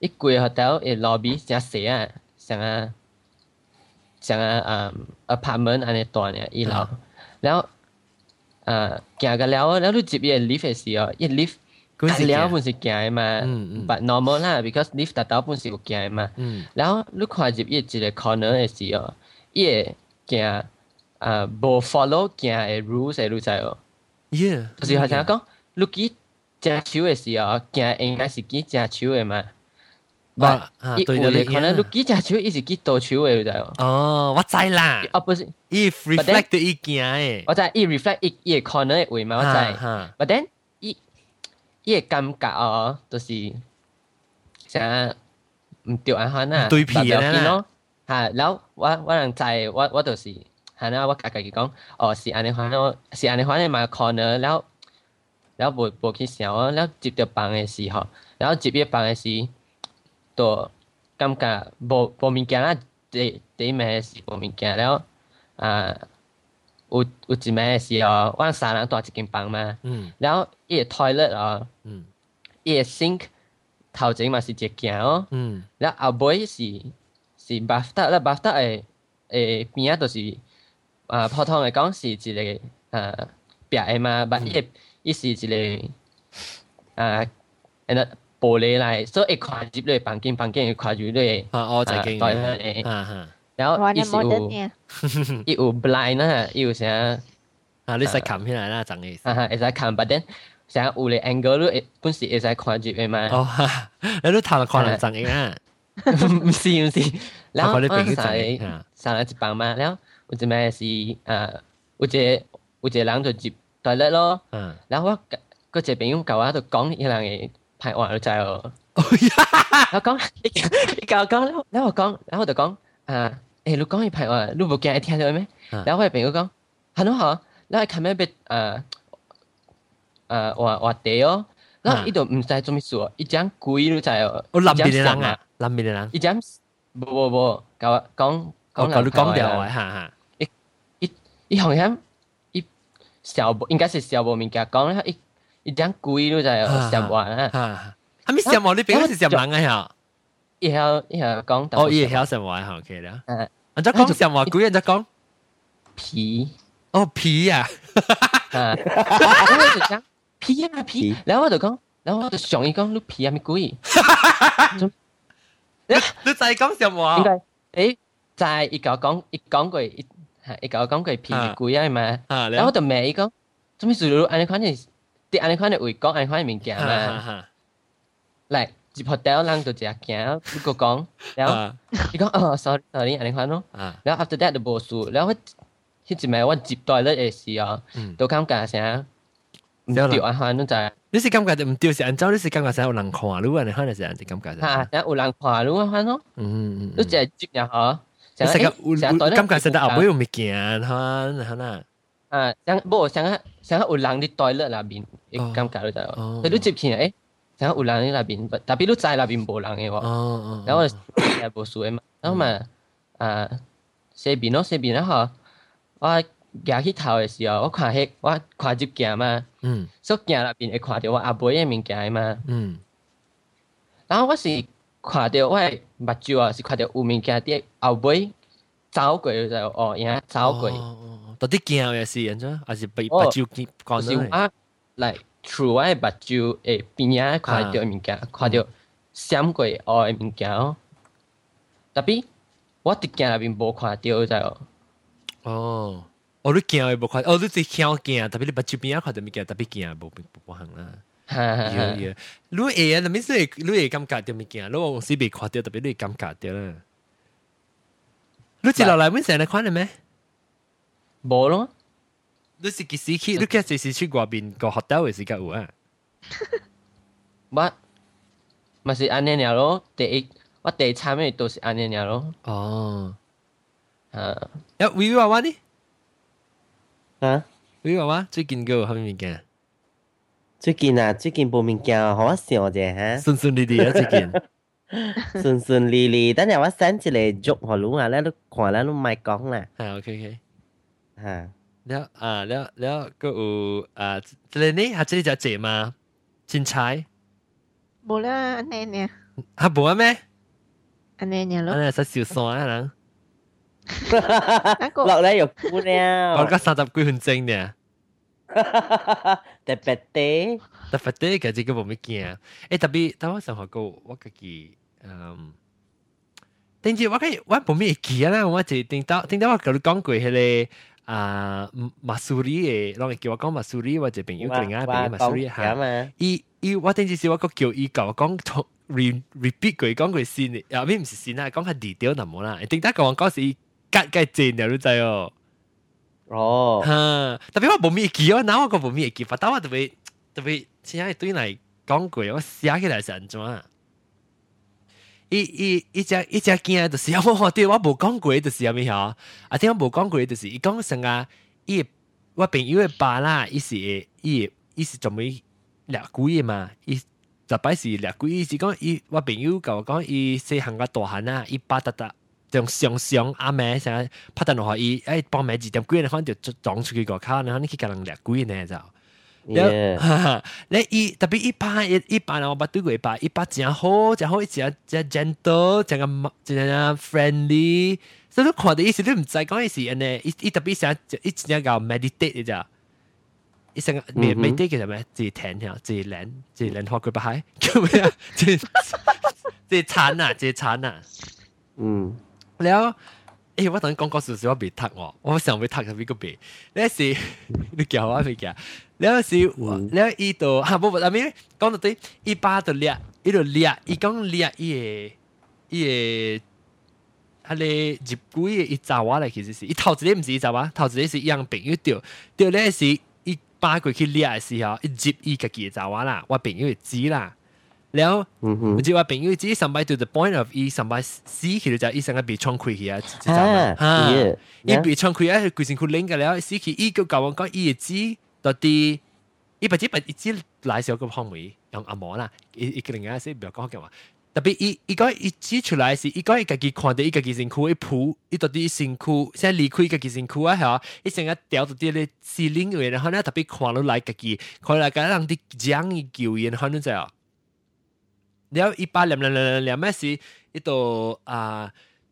伊规 hotel 诶 lobby 真细啊，像啊像啊啊啊 p 门安尼大呢，一楼，然后啊行个了，然后你入去 lift 诶时哦，一 lift。คุณสิแล้วคุณสิเกียมา but normal 啦 because lift ตัดต่อคุณสิเกียมาแล้วลูกค้าจิบยี่จีเลย corner เอสิอ๋อยี่เกียอ่าบ่ follow เกีย rules เอรู้ใจอ๋อ yeah 就是好像讲ลูกกี้จัดชิวเอสิอ๋อเกียเองนะสิกี้จัดชิวเอมา but อีอูเลย corner ลูกกี้จัดชิวอีสิกี้โตชิวเอรู้ใจอ๋ออ๋อว่าใจล่ะ opposite if reflect อีเกียเอว่าใจ if reflect อี corner เอไว้มาว่าใจ but then 也感觉哦，就是啥毋对安怎啊，对皮啊啦，哈，然后我我人知我我就是，哈然后我家家己讲，哦是安尼哈那，是安尼哈那嘛可能了，然后无无去想啊，然后接着班诶时吼，然后接班的时候都感觉无无面见啊，第第面是无面见了啊。有我前诶是哦，阮三人住一间房嘛。嗯。然后伊个 toilet 啊。嗯。伊个 sink 头前嘛是一镜哦。嗯。然后后尾是是 bathtub，那 bathtub 诶边啊，著是啊普通诶，讲是一个啊，壁诶嘛，把伊伊是一个啊，那玻璃来，所以一入之类房间房间一跨入你啊，诶，哈แล้วอีซูอีอูบลายน่ะอีอูเสียอะไรสักคำที่ไหนน่าจังเลยอ่าฮะไอสักคำประเด็นเสียอูเลยแองเกิลลูกุณสีไอสักควอนจีไปมาโอ้แล้วรู้ทำลความังจังเองอ่ะไม่ใช่ไม่ใช่แล้วมันสายสายจะปังมาแล้วอุจจาสีอ่าอุจอุจจาระตัวจีตัวเล็กล้อแล้วว่าก็จะเป็นยุ่งกับว่าตัวกล้องยังไงผ่านหวานใจเออแล้วกล้องอีกอีกกล้องแล้วแล้วกล้องแล้วตัวกล้องอ่า誒你講起朋友，你會驚你聽到咩？然後我嘅朋友講，係咯嗬，你係琴日俾誒誒話話地哦，然後呢度唔使做咩事哦，一張鬼都就係我諗邊啲人啊，諗邊啲人，一張冇冇冇，講講講講講掉啊，嚇嚇，一一一行響一小應該是小部面嘅講咧，一一張鬼都就係小部啊，嚇，係咪小部？你邊個是小部人啊？以後以後講。哦，以後什麼好嘅啦？誒，我再講什麼？古人再講皮。哦，皮呀！啊，我就講皮啊皮，然後我就講，然後我就上一講你皮啊咪鬼。你你再講什麼？應該誒，再一個講一講過一，一個講過皮咪鬼啊嘛。然後我就問伊講，做咩事？安尼款嘅，啲安尼款嘅會講安尼款嘅物件嘛。嚟。入學掉人就一下驚，你個講，然後伊講哦，sorry sorry，安尼款咯。然後 after that 就無事，然後迄一暝我入 toilet 嘅時候，都感覺啥毋對安款，你知？你是感覺毋對是安怎？你是感覺啥有人看你安尼款，是安怎感覺？嚇，有人看你安款咯。嗯嗯，你就入入吼。你成個有感覺成個後尾有物件，哈哈啦。啊，像無像個像個有人佇 toilet 內面，感覺你知？所以你入去誒。后有人喺那边，特别如在那边无人的话，然后在无树诶嘛，然后嘛，啊，西边咯，西边然后，我举起头的时候，我看迄，我看住镜嘛，所以镜那边会看到我阿伯嘅物件嘛，嗯。然后我是看到我目睭啊，是看到物件伫啲阿伯走过就哦，然后走过，到底镜嘅是还是还是被目睭见讲咧？来。除外，目睭诶边眼，看到物件，看到闪过诶物件哦。特别，我伫镜里边无看到在哦。哦，我滴镜也无看，哦你只小镜，特别你目睭变眼看到物件，特别镜也无无无行啦。哈哈，如果眼的没事，如果眼尴尬掉物件，如果我是被看到，特别对尴尬掉了。你只老来没事来看了咩？无咯。你是幾時去？你幾時去外邊個 hotel 嘅時間有啊？我咪是安尼了咯，第一我第一餐咪都是安尼了咯。哦，啊，誒維維娃娃呢？啊，維維娃娃最近個有咩物件？最近啊，最近冇物件，好我想者嚇。順順利利啊，最近。順順利利，等陣我 send 一個祝賀你啊，咧你看咧，你咪講啦。係，OK OK。嚇。แล้วอ่าแล้วแล้วก็อ่าเรเนี่ฮัจจิจะเจมาชินชัยบ่ละอันนี้เนี่ยฮะบ่ลไหมอันไี้เนี่ยลูกอันนี้สักสิบสองอ่ะนะ落嚟又姑娘，我่家三十幾分鐘呢。特別啲，特別啲，其實佢冇乜驚。誒，特別，但我上學過，我自己，嗯，但係我佢我冇ก記啦，我就ก到聽到我佢講เล咧。啊，马苏里诶，我哋叫我講馬蘇里，或者朋友語嚟嘅，係馬蘇里嚇。E，E，我聽啲人我佢叫 E 我講重 repeat 佢，講佢先。啊，你唔是先啦，講下 detail 那冇啦。你聽聽我講時，佢改改字，你都知哦。哦，特別我冇咩記哦，嗱我個冇咩記，但我特別特別先对對来講佢，我寫起来是安怎？伊伊伊只伊只仔著是 我无讲过著是啥物吼，啊听我无讲过著是伊讲啥啊伊诶我朋友诶爸啦伊是伊诶伊是专门掠鬼诶嘛伊逐摆是掠鬼伊是讲伊我朋友甲我讲伊细汉甲大汉啊伊爸搭搭从上上啊妹先拍电话互伊诶半暝二点几诶反正就撞出去外口然后你去甲人掠鬼呢怎样你后，一特别一般一趴，然我把对一把一趴真好，真样好，怎样真样 gentle，怎样 friendly，所以看的意思都唔知，讲意思，然后呢，一 特别想，一怎样叫 meditate，就，一怎样 meditate 叫什么？自己停停，自己冷，自己冷，火气不嗨，怎么样？这这残啊，这残啊，嗯，然后。我等讲过少实，我未踢我，我想被挞就俾个病。那时 你叫我啊，你讲，那时我，那伊都到，吓，我唔，我讲得对，伊巴伊裂，一到伊一伊裂，伊一，一，嗰啲一鬼伊查渣瓦嚟，其实是，一伊子你唔知一渣瓦，伊子你系一样病，又伊掉，那时伊巴鬼去裂，系嗬，伊接伊个结渣瓦啦，我朋友为知啦。然後我知話朋友，只 b 上 d y the o point of E，上 s e 其實就係一生嘅悲慘期啊！嚇，一悲慘期啊，佢辛苦嚟嘅，然後 C 佢依個舊講講，依個字到底，依筆字筆字來寫個方位，用阿毛啦，一一個另外啊，先唔要講嘅話，特別一一個字出來時，一個一個字看得一個字辛苦，一蒲，一到底辛苦，先離開一個字辛苦啊，係嘛？一生嘅掉到啲咧，是領會，然後咧特別看到來嘅看佢来嘅人啲講嘅叫嘢，然後咧就。然后一八零零零零，那是，一道啊，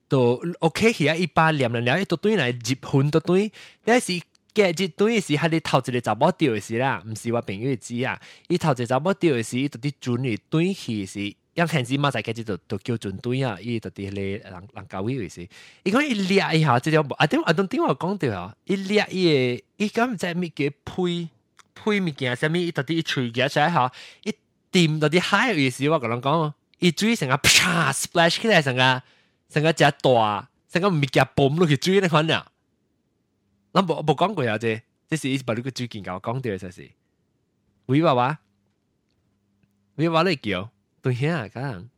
道 OK，起来一八零零零，一道对来接魂多对，那是隔日 t 这对是，哈，你头子个查某掉的时啦，毋是话友月知啊，伊头子怎么掉的时，伊到底准的对起时，因平时嘛在 get 都就叫准对啊，伊到底咧，人人家位时，伊讲一列一下这条啊，d 啊，等 t 我讲对啊，一列一，伊讲知咩叫呸，呸物件，啥物伊到底锤热一下哈，一。掂到啲海嘅意思，我咁样讲，伊水成个啪 splash 起来，成个成个只大，成个唔 boom 落去水嗰款啦。咱無無讲过啊，即即是伊把呢个最件甲我講掉嘅，就是。喂娃娃，喂娃娃你叫對兄啊，家人。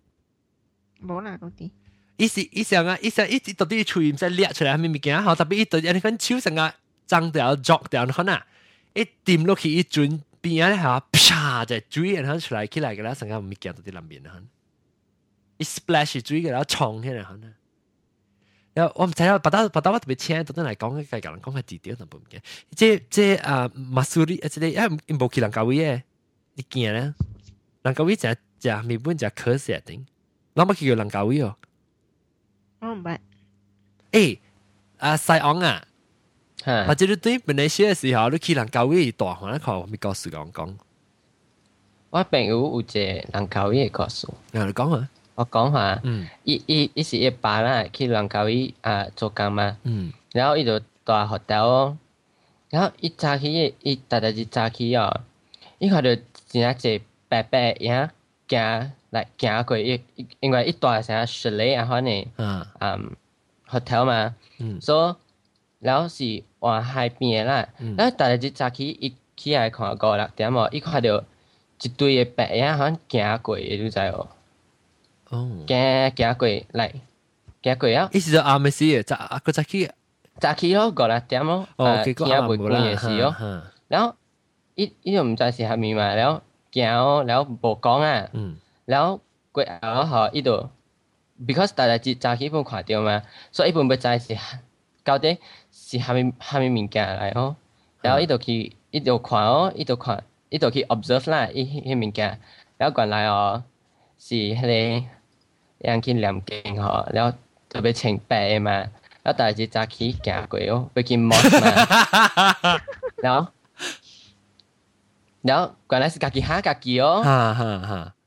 冇啦，到底。一时一时啊，一时一直到底出现在裂出来，咪咪惊好？特别一到底安尼手上啊，張掉、作掉，你看呐，一掂落去一轉。邊啊咧嚇，啪就水然後出來起來個啦，成個唔咪見到啲淋面啊，一 splash 水個啦，衝起來啊，然後我唔知啦，不打不打我特別聽，特登嚟講嘅個人講嘅字典就唔記，即即啊馬蘇里，即係因冇去人教會嘅，你見咧，人教會就就咪本就可惜啊頂，諗乜叫人教會哦？我唔明。誒，啊西昂啊！唅，或者你对本来写诶时候，你去人教委会大汉来看，要告事甲讲。我朋友有一个人教委诶故事，听汝讲啊，我讲法，嗯，伊伊伊是一爸仔去人教委啊做工嘛，嗯，然后伊就住学校哦，然后伊早起，伊逐日日早起哦，伊看到真正一白白诶囝仔来行过去，因因为伊住诶城啊，雪梨啊，反正，嗯，嗯，学校嘛，嗯，所以。然后是往海边啦。然后大家一早起一起来看五六点哦，一看到一堆的白影，好像鬼的你知无？哦，惊惊鬼来，惊鬼啊！伊是阿美西诶，早，个早起早起咯，高六点哦，哦，行过光也是哦。然后一一种毋知是吓咪嘛，然后惊哦，然后无讲啊，然后鬼然后吼伊就 b e c a u s e 大家一早起不看到嘛，所以一般不知是到底。是下面下面物件来哦，然后伊就去伊就看哦，伊就看伊就去 observe 啦，伊迄物件，然后原来哦，是迄个眼去亮晶吼，然后特别清白诶嘛，啊但日早起行过哦，毕竟毛嘛，然后然后原来是家己吓家己哦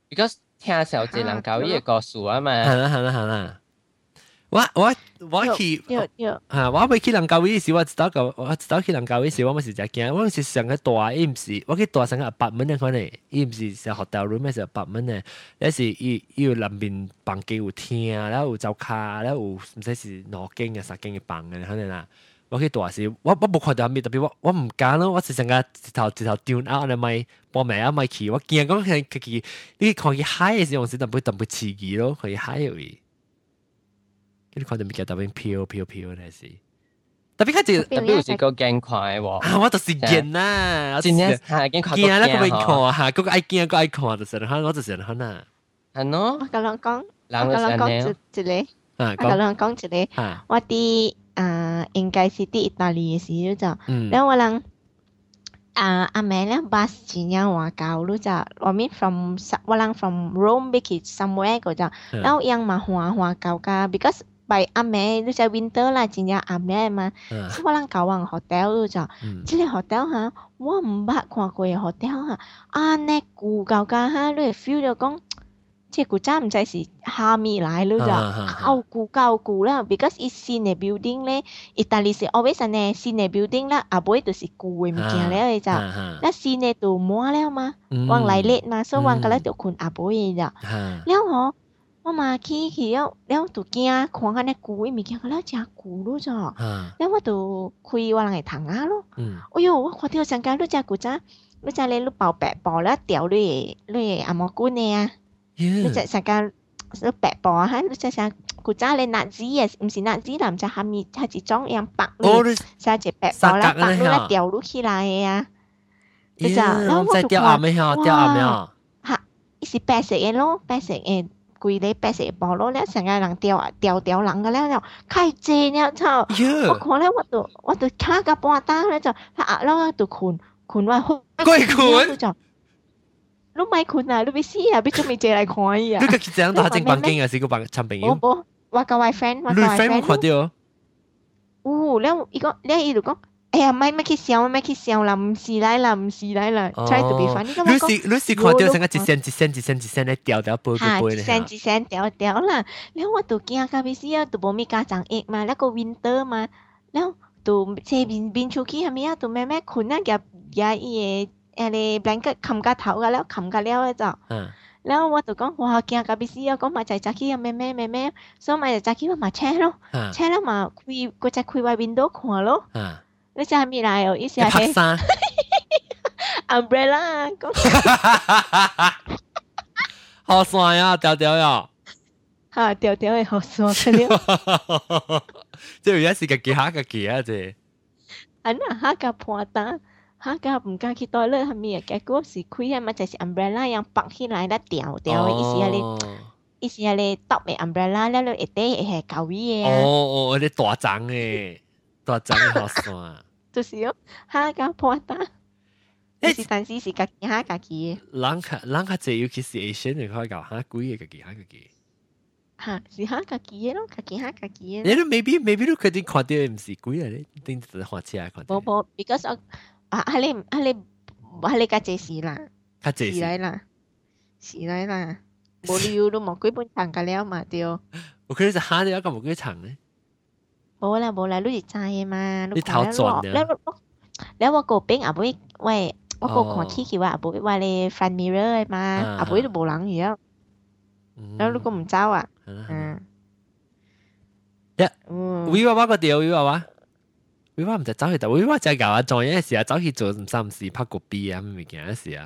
，because 听小姐人讲伊诶故事啊嘛，哼啊哼啊哼啊。我我我去，嚇！我未去人教位一我只到個，我只到去人加位一我冇事就惊，我是次上嘅多啊，毋是，我去多上个八蚊可能，毋是食 hotel room，咩食八蚊的，那是要要南边房间有厅，然后有就卡，然后唔知是南京嘅、南间嘅房可能啦。我去多啊，是，我我冇看到阿咩，特别我我唔敢咯，我是想嘅直头直头掉 out，阿咪搏命啊咪企，我見啊講佢佢佢，你看佢 high 嘅我覺特别特别刺激咯，high 跟住看到咪叫得邊飄飄飄那事。特别开始，特別是个鏡塊喎。啊，我就是见啦，见啦，见啦，塊。見啊，嗰個鏡吓，嗰个爱见 o n 個 i c 就是人看，我就是人看啊。係咯。我講讲，我講講一一個，我講讲一個，我啲啊应该是啲意大利嘅事就，然后我谂。啊阿妹咧巴士前咧话教你就，我咪 from 我谂 from Rome ไป去 somewhere 嗰就，然后樣嘛话话教噶 b e c a u s e ไปอเมรู้จัวินเตอร์ล่ะจริงๆอเมริมาคือว่าเราเก่าวังโฮเทลรู้จักจี่เรียกโฮเทลฮะว่าไม่บัดความกูเหรอโฮเทลฮะอันเนี้กูเก่ากันฮะรู้ฟิลเดียวกเจ้ากูจำใจสิฮามีไรรู้จักเอากูเก่ากูแล้ว because it's senior building เลยอิตาลีสิ always เนี้ย senior building ละอะบ่อยตัวสิกูเองมีเกียร์แล้วจ้ะแล้ว s e n i o ตัวมั่วแล้วมาวางไรเลตมาส่ววางกันแล้วเดี๋ยวคุณอะบ่อยจ้ะแล้วเหรอ我妈去去了了，都惊，看看那谷，伊咪见个老家谷咯，着。了，我都开我人个谈啊咯。哎哟，我看掉上家老只谷子，老只嘞，那白包白了掉落来落来阿毛姑呢啊？耶。只家上家，那白包哈，老家上谷子嘞，那籽也是，唔是那籽了，唔知哈米他只装样白了，啥只白包了白落来掉落起来呀。耶。然后再掉阿咩哈？掉是白色元咯，白色元。กุยได้แปเสิบบอลแล้วสังเกตหลังเตียวเตียวเตียวหลังกันแล้วเนี่ยใครเจเนี่ยชออบผมขอแล้ววัดตัววัดตัวข้ากับปอตาแล้วจ้าพระอาล้วตัวคุณคุณว่าหุ่นกุยคุณรู้ไหมคุณนะรู้ไหม่ใช่อ่ะไม่จะมีเจอะไรคอยอ่ะก็คิดจะต้องตาจริงบางกิงอ่ะสิกูบางชั้นเป็นอยังว่ากับวายแฟนว่ากับวยแฟนคนเดียวอ้แล้วอีกก็แล้วอีกอก็哎呀，咪乜去笑，乜去笑啦，唔是來啦，唔是來啦，try to be funny。你是你是看到成个一线一线一线一聲咧掉掉杯杯咧，一线一线掉掉啦。然后我都惊咖啡师啊，都冇咪家长熱嘛，那个 winter 嘛，然后都車边边出去系咪啊？都咩咩困啊，夹夹伊個誒咧 blanket 冚個头噶了，冚個了咧就。แล้วว่าตัวก็ว่าเกี่ยกับบิซี่ก็มาายจักกี้แม่แม่แม่แม่ซ้อมมาจจักี้ว่ามาแช่เนาะแช่แล้วมาคุยก็จะคุยว่าวินโดว์หัวเน你是未来哦，意思係黑 umbrella 好酸呀，屌屌呀！嚇，屌屌嘅好酸，即係而家是自己嚇自己啊，啫。啊，那嚇個破蛋，嚇個唔敢去 toilet，係咪啊？結果是開啊嘛，就是 umbrella 樣綁起來啦，掉掉，意思係你。意思係你搭嘅 umbrella 咧，你一定係高位嘅。哦哦，你大張嘅。都长得好帅，就是哦，哈家婆仔，你是三四是家己哈家己的，人家人家这尤其是 asian 的，可以搞哈贵的家己哈家己，哈是哈家己的咯，家己哈家己的，你都 maybe maybe 都肯定看到，唔是贵的咧，顶多花钱啊可能。不不，because 啊，阿你阿你阿你家姐是啦，是来啦，是来啦，冇理由都冇贵本长噶了嘛对哦，我可能是哈的要咁冇贵长呢。无啦无啦，你是知的嘛？你头转的。แล้ว แล้วว่าโกเป้งอ่ะบุ้ยเว้ยว่าโกของขี้คิดว่าอบุ้ยว่าเลยฟนมีเรอร์มาอ่ะบุ้ยตัวโบลังอยู่แล้วแล้วลูกก็ไม่เจ้าอ่ะเนี่ยวิวว่าก็เดียววิวว่าวิวว่าไม่จะเจ้าแต่วิวว่าจะ搞啊做嘢時啊走去做三事拍個 B 啊咩嘢事啊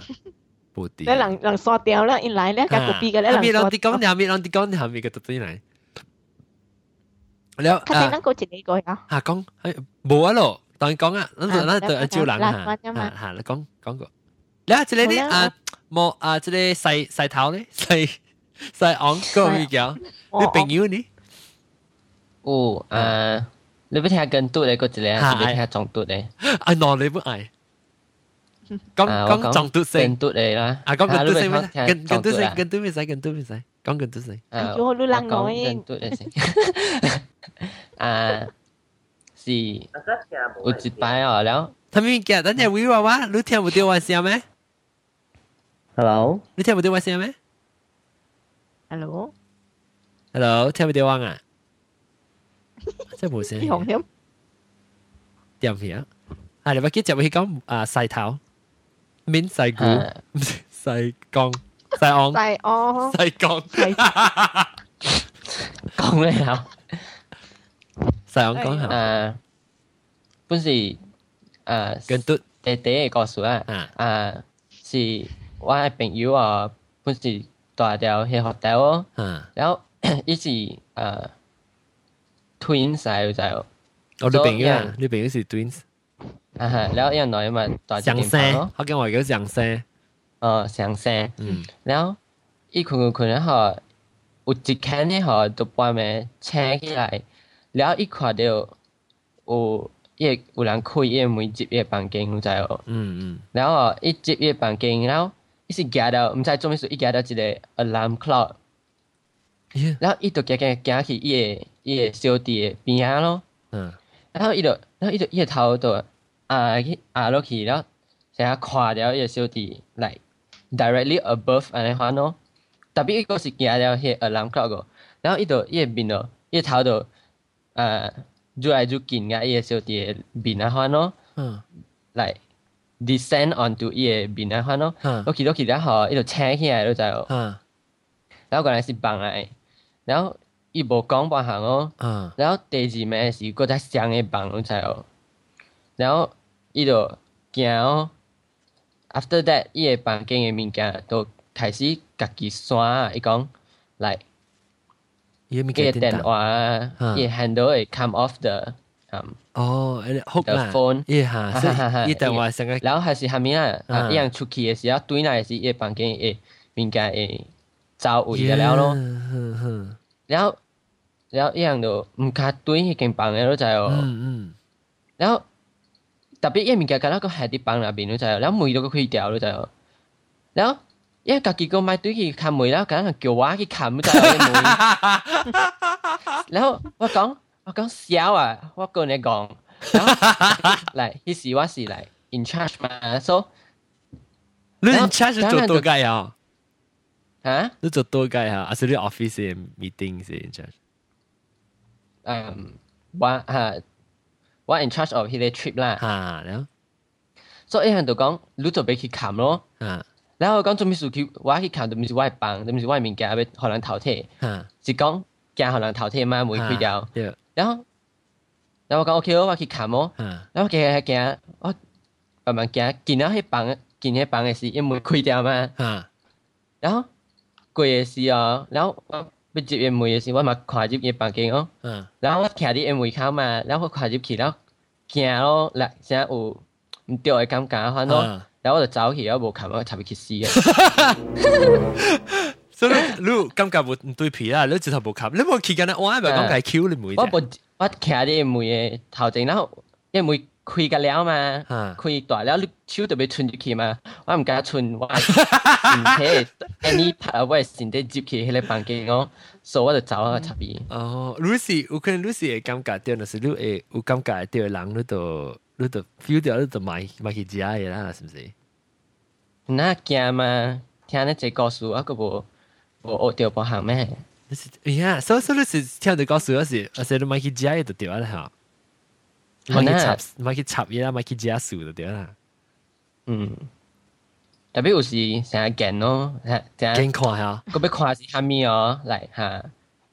不啲แล้วหลังหลังซอเดียวแล้ว อินไลน์แล้วกับกบีกันแล้วมีลองดีก้อนเดียมีรองิีก้อนเียมีก็ตัวนี่ไหน你有頭先嗰個自己個呀？嚇講係冇啊咯，當然講啊，咁就嗱對招冷嚇嚇，你講講個。你啊，這裡啲啊冇啊，這裡細細頭咧細細昂個會叫，你朋友呢？哦誒，你不聽跟嘟咧個字咧，你聽中嘟咧？啊，no，你不愛。咁咁中嘟聲，跟嘟你啦。啊，咁跟嘟聲咩？跟跟嘟聲，跟嘟咩使？跟嘟咩使？講緊都成。我講緊都成。啊，是。有一擺哦了。他咪講，等陣 We 娃娃，你聽唔到我聲咩？Hello。你聽唔到我聲咩？Hello。Hello，聽唔到我啊？真係冇聲。紅添。點樣？啊，你咪記住，咪講啊，細頭，面細骨，細光。世安，世安，世江，講咩啊？世安江係誒，本是誒，跟嘟第第一個故事啊，誒是我嘅朋友啊，本是大條去學校哦，然後伊是誒 twins 嚟就，我女朋友啊，女朋友是 twins，啊係，然後因為嘛大條相聲，我跟我叫相聲。呃，上山，然后一捆捆，的后有一天的哈，就把门拆起来，然后一垮掉，有一有人开，越门接越房间，你知哦。嗯嗯。然后一接越房间，然后一时夹到我知在做民事，一夹到一个 alarm clock，然后一到夹夹夹去一一个小弟的边啊咯。嗯。然后一到然后一到一头到啊去啊落去，然后一下垮掉一个小弟来。directly above 安娜花咯，但系佢嗰時見到佢喺 c 格嗰，然後依度依個邊伊依條路，誒，住嚟住近㗎，依個小地邊安娜咯，嗯来 descend onto 伊個邊安娜咯，嗯，我记得，嚟得後，伊就拆起嚟在哦。嗯，然後原來是绑来，然後伊部鋼半行哦，嗯，然後第二名係個架上嘅棚咁哦，然後伊就行哦。After that，一房间嘅物件都开始自己刷啊，一讲来个电话，一 handle 会 come off 的，哦，the phone，一吓，一 电话，然后还是后面啊，一样出奇的是，对内是一房间一物件一遭位的了咯，然后然后一样都唔卡对一间房嘅都在哦，然后。特別一面嘅，敢若個下佇房內面咯，知然了梅都擱掉調咯，知影，了伊家己個買對去看門，了敢若叫我去砍唔知影門。然後我講，我講笑啊，我跟你講，嚟，佢是我是嚟 in charge 嘛，so 你 in charge 做多解啊？嚇？你做多解啊？還是你 office meeting 先 in charge？嗯，我嚇。我 n charge of 佢哋 trip 啦，嚇，然後，所以一向就講，攞咗俾佢砍咯，嚇，然後我講做咩事佢，我去砍做咩是外幫，做咩是外面嘅俾河南淘汰，嚇，即講，驚河南淘汰吗？冇開掉，然後，然後我講 O K 咯，我去砍喎，然後見下見下，我慢慢見，見到佢幫，見佢幫嘅事，因為冇開掉嘛，嚇，然後，貴嘅事哦，然後我。不接 MV 也是，我嘛跨入也房间哦。嗯。然后我睇啲 MV 出嚟，然后我跨入去，然后惊咯，叻，然后有唔对个尴尬款咯，然后我就走起，又我特别起尸啊。哈哈哈哈哈。所以，如果尴尬唔对皮啦，你只头无卡，你冇起紧啦，我唔系尴尬 Q 你妹。我我睇下啲 MV 头正，然因一咪。คุยกันแล้วมาคุยต่อแล้วชิวจะไปชนจุกีมา ว่ามึงกาชนว่านเฮ้ยอันนี้ถ้าว่าสินเดจุกีให้เราฟังกันอ๋อสวัสดีจ้าวอาชาบีอ๋อลูซี่โอเคลูซี่เอกำกัดเดีย่นะสิลูเอ๋อุกำกัดเดียวหลังนู่นตัวนู่นตัวฟิวเดียวนู่นตัวมามาคิดใจนะสิไม่น่าเกลี่มาแค่นั้นจะก็สู้อ่ะก็บ่บ่เดียวบ่หางแม่นม่ช่เฮ้ย so so ลูซี่แค่จะก็สู้อ่ะสิอ่ะสิลไม่คิดใจตัวเดียวแล้วฮะ那莫去插伊啦，莫去加數就對啦。嗯，特別有時成日見咯，見看嚇，嗰邊看是蝦米哦，嚟嚇。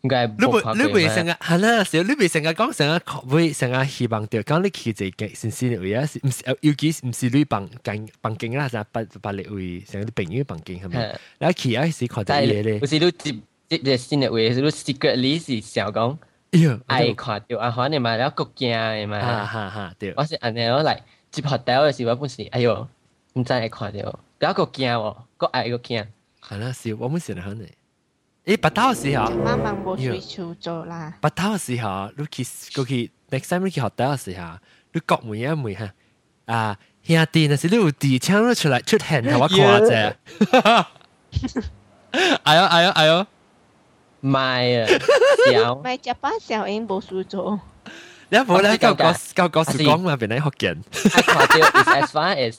應該你唔你唔成日係啦，少你唔成日講成日會成日希望著講你去自己先先嚟啊，唔是尤其唔是你幫緊幫緊啦，就幫幫你會成日朋友幫緊係咪？你去啊是看啲嘢咧，唔是你接接嘅先嚟，你 secretly 是想講。哎呦，爱看啊！你买了的嘛？啊哈哈，对。我是按你我来，的时候不是？哎呦，你真爱看掉，搞个件哦，个爱个件。是，我们是很好的。哎，不时候，慢慢摸索就走啦。的时候 l u 过去，Next time，Lucy，的时候，你国门也门哈啊，兄弟那是出来，出我 哎呦，哎呦，哎呦。賣啊！有賣一把小英冇輸咗。你冇咧教國教國時光入邊咧學人。我看到 is as far as，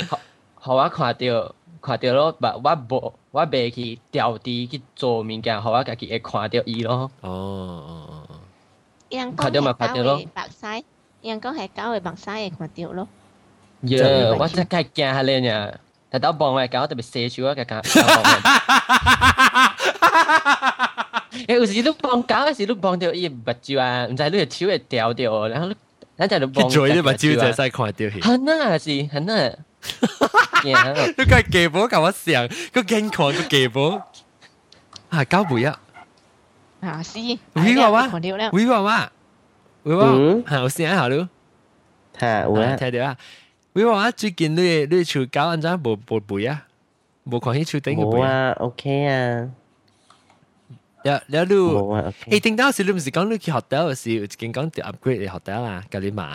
學我看到看到咯，但我冇我未去調低去做物件，學我家己會看到伊咯。哦哦哦。人講係狗會白曬，人講係狗會白曬會看到咯。呀！我真係驚下你呀！但到傍晚搞特別射出我嘅狗。诶，有时都放狗有时都放掉啲白胶啊，唔知你条会掉掉然后，然后就放。你做啲白胶就晒狂掉去。很啊，是很啊。你个嘅波搞乜事啊？个惊狂个嘅波。啊，交唔呀？啊，是。喂，娃娃，喂，娃娃，喂，娃，吓，我先睇下咯。睇喂，睇到啦。韦娃娃最近你对出胶，唔知冇冇赔啊？冇可起出顶个赔啊 o k 啊。แล้วแล้วดูไอ้ทิ้งดาวสิลืมสิกังลูกี่ฮอตเตลสิจริงกังติอัพเกรดในฮอตเตลอ่ะกาลิมา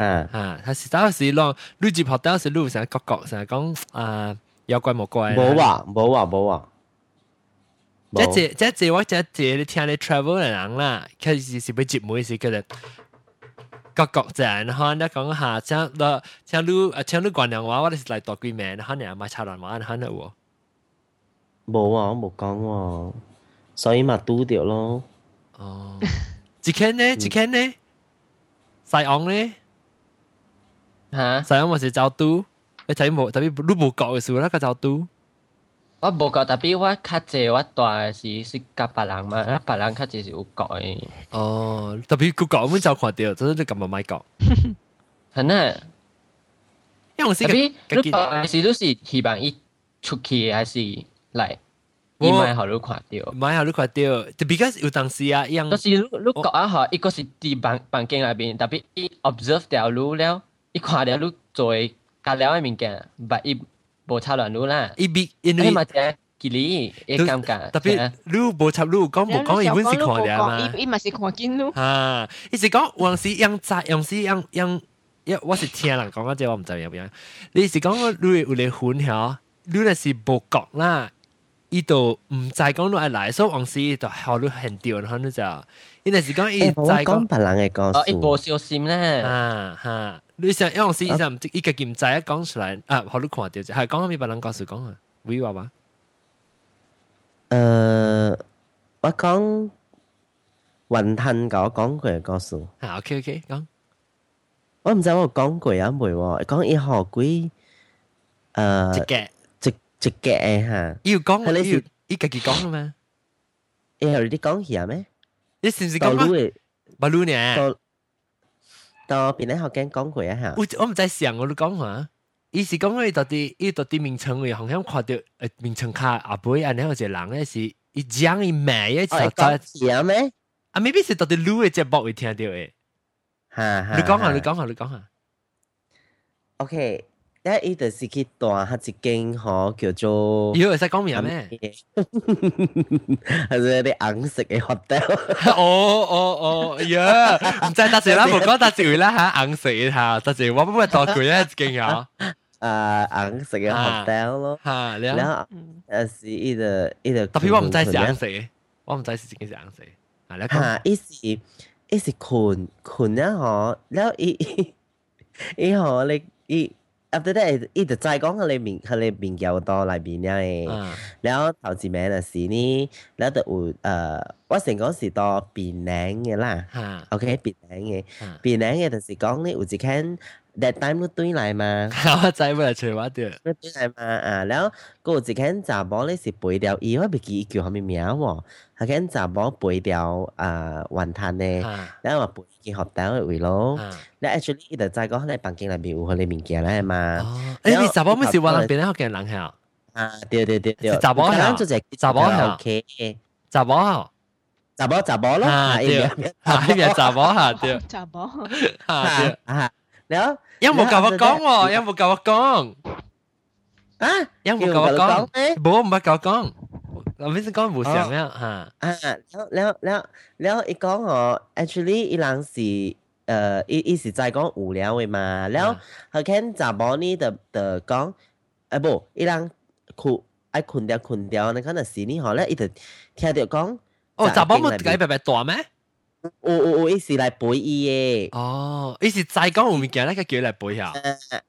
อ่าฮะถ้าสิดาวสิลองลูจีฮอตเตอร์สิลูสังกอกสังกังอ่าอย่ากลัวไม่กวไม่ว่าว่าว่าเจ๊เจ๊เจ๊ว่าเจ๊เจ๊ที่ทางเดินทริปเดินทางล่ะคือสิสิไปจีบมือสิก็เลยกอกจันฮะแล้วก็งฮเช้าเช้าลูเช้าลูกวันหนึงว่าว่าจะไปตัวกี่แมนฮะเนี่ยมาชาร์ลมาฮะเนี่ยว่า冇啊，我冇講喎，所以咪嘟掉咯。哦，一間呢？一間呢？西昂呢？嚇？西昂咪是走嘟，你睇冇？特別你冇覺嘅時候，那個走嘟。我冇覺，特別我較濟我大是是甲別人嘛，啊別人較濟是有覺嘅。哦，特別佢講，我就看到，真係咁咪咪講。係呢？因為我是特別，你講係是都是希望伊出去還是？like 一买好路看到，买好路看到，the because 有当时啊，一樣。就是你覺啊嚇，一個是佇房房間內邊，特別伊 observe 條路了，伊看條路做加了嘅物件，但伊無插亂路啦。伊比因為嘛只距離，伊感覺特別路無插路，講無講，伊本是看條嘛，伊嘛是看見路。啊，伊是講往時樣窄，往時樣樣，一我是聽人講啊，即我毋知有唔樣。你是講個路有嚟混淆，路係是無角啦。伊都毋知講落來，所以往時伊就效率很低，然後呢就，因為是講伊唔知講別人嘅故事，哦，伊無小心咧，啊哈，你想往時伊就唔知，伊家己唔知一講出來，啊，效率看到就係講下面別人故事講啊，會話嘛？誒，我講雲吞我講過嘅故事，啊，OK OK，講，我唔知我講過啊未喎，講伊學鬼，誒。直嘅嘢嚇。要講我要依家幾講啦嘛？你後啲講嘢咩？你是唔是講巴魯呢？到邊啲學緊講過一下？我我唔知想我都講話，伊是講佢到底伊到底名稱嘅，好像看到誒名稱卡阿妹安尼有一個人咧是伊講伊咩一條在講咩？啊，maybe 是到底錄嘅節目會聽到嘅。嚇嚇！你講下，你講下，你講下。OK。咧伊就是去大下一間吼叫做，以為使講名咩？还是啲紅色嘅发 o 哦哦哦，呀！唔知搭住啦，唔讲搭住啦吓，紅色嘅嚇，搭住我不会多住咧一間啊。啊，紅色嘅 h o 咯，吓，然后，诶，是伊個伊個，特别我唔知是紅色我唔知是點嘅是紅色。嚇，你講一时是伊困困啊，吼，然后一一伊吼你一。after that 一直再講佢你面佢你面交多嚟面嘅，然后投資名嗰時呢，你又會呃我成講是到檳榔嘅啦，OK 檳榔嘅，檳榔嘅就是講你有一間 that time 都對嚟嘛，我知咪係我對，對嚟嘛啊，然後嗰有一間查某咧是背掉伊，我唔記叫咩名喎，嗰間查某背掉啊雲吞咧，然後背去學堂嘅位咯，你 actually 伊就知講喺房間內面有佢啲物件嚟嘛，誒你查某咪是話人邊咧學嘅人係啊，啊對對對對，查某係，查某係 OK，查某。查某查某咯，啊对，啊下一秒查某下掉，查某下掉啊！了，有冇教我讲喎？有冇教我讲？啊？有冇教我講？冇，唔係教我讲，我咪先讲冇想咩嚇？啊，了了了了，一讲哦，actually 一人是。呃，一一时在讲无聊的嘛，然后他看查某呢，的就講，誒不，伊人困，爱困掉困掉，你看那是你好了，伊就听着讲。哦，十蚊蚊雞白白大咩？有有有，一时来背伊耶。哦，一时再讲我物件，那个叫来背下。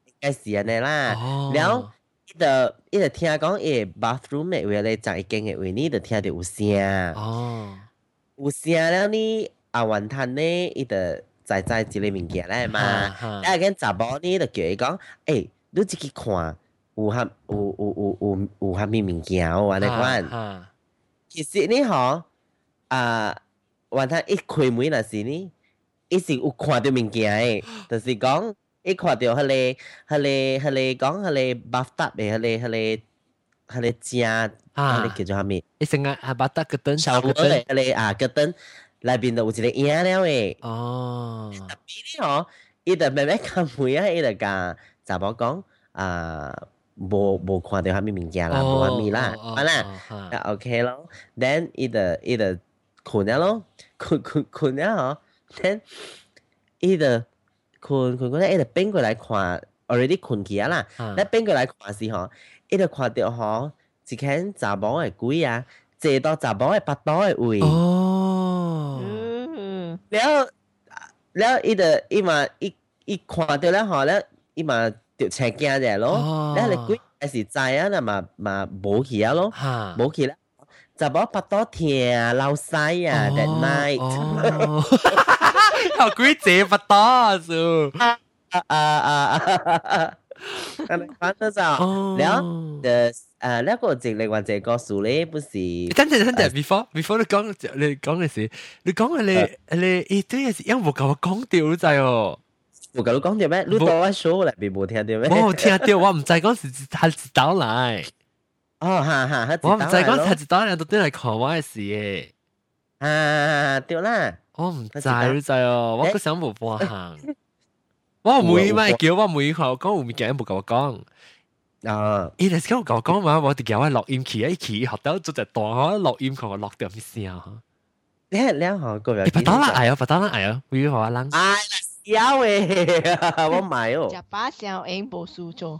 应该是安尼啦。了，伊就一直听讲，伊 bathroom 嘅位咧，在一间嘅位，你就听到有声。哦，有声了呢，阿云吞呢，一直在在这里面件咧嘛。但係間杂包呢，就叫伊讲，誒，你自己看，有哈有有有有有哈咪物件，哦，安尼款。其实呢，吼。啊，当他一开门那时呢，一时有看到物件诶，就是讲一看到哈咧哈咧哈咧，讲哈咧巴嗒诶，哈咧哈咧哈咧家啊，叫做虾米？一声啊哈巴嗒个灯，小个啊，个灯内边都有一个影了诶。哦。特别呢哦，伊就慢慢开门啊，伊就甲查甫讲啊，无无看到虾米物件啦，无虾米啦，完啦，OK 咯。Then 伊就伊就。佢呢咯，佢佢佢呢嗬，即係依度，佢佢佢呢，依度邊過來跨 already 佢呀啦，那邊過來跨時嗬，依度跨到嗬，只間雜幫係鬼呀，借到雜幫係八刀嘅位。哦，嗯。然後，然後依度依嘛一一跨到咧嗬，咧依嘛就拆家嘅咯，然後鬼開始炸呀，那嘛嘛冇起呀咯，冇起啦。จะบอกปัตโตเทียเราไซอ่ะ that night เอากุยเจปัตโตสู反正就了，誒誒呢一個直力或者個數咧，不是。等陣等陣，before before 你講你講嘅事，你講嘅你你呢啲嘢有冇夠我講掉仔哦？冇夠你講掉咩？你到我 show 入邊冇聽到咩？冇聽到，我唔知嗰時係自導嚟。哦，嚇嚇，黑字我唔使講黑字打人，到底係台灣嘅事嘅。啊，對啦。我唔知你知哦，我個想冇播行。我唔會咩叫，我唔會話講，唔會講，冇同我講。啊！伊哋先我講講嘛，我哋叫我錄音機，一機學到做隻檔，我錄音同我錄掉咩事啊？你係你學過嘅？不打啦，哎呀，不打啦，哎呀，會學啊，冷。哎，笑誒，我買哦。一把笑，ain't 冇輸咗。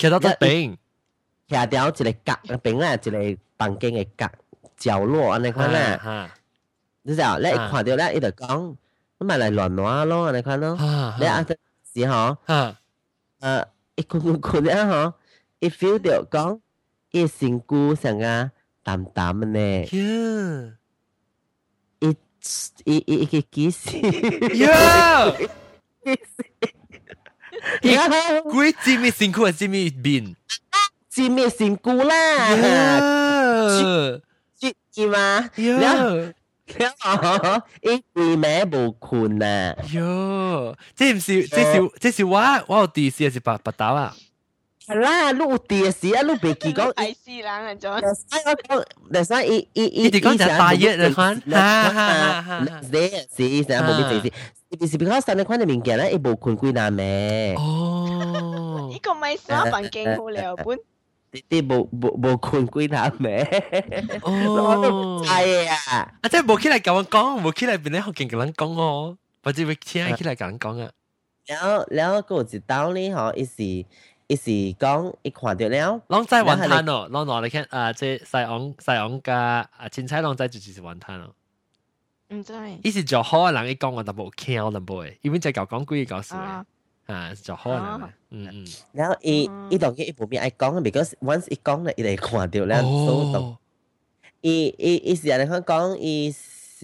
其實得餅，其實掉一個格，餅咧一個房間嘅格角落安尼款啦。你知道，你一看到咧，伊就講，咁咪嚟亂我咯安尼款咯。你啊時吼，誒，一困困困咧吼，一 feel 到講，伊身軀上啊淡淡嘅呢。一一一個幾時？呀！幾時？而家佢 Great Jimmy 辛苦啊，Jimmy 變 Jimmy 辛苦啦，知知嘛？一字名無權啊！喲，这唔是，这是，这是我，我有電視是八八刀啊！係啦，录第四啊，录別記講。係是啦，人做。我講，但係一伊伊，你哋講就大一嚟講，哈哈哈！你是，是，但係冇咩意思。是是，because 当你看到面镜咧，你无困鬼难咩？哦，呢个咪沙环境好料本，你你冇冇冇困鬼难咩？哦，系啊，啊即系冇起来咁我讲，冇起来俾你学见咁人讲哦，我者会听你起来你讲啊。然后然后嗰次到呢，嗬，一时一时讲，一看到了，龙仔玩摊哦，龙仔你看啊，即系细昂细昂家啊，青菜龙仔就只是玩摊咯。唔知，是做好人，伊讲我都冇听，我 r 都冇嘅，因为就搞讲鬼嘢，讲出啊，做好人，嗯嗯。然后一一道伊一部片，讲 b e c a u s e once 我讲咧，你会看就，然後，所以，一，一時人哋讲講，依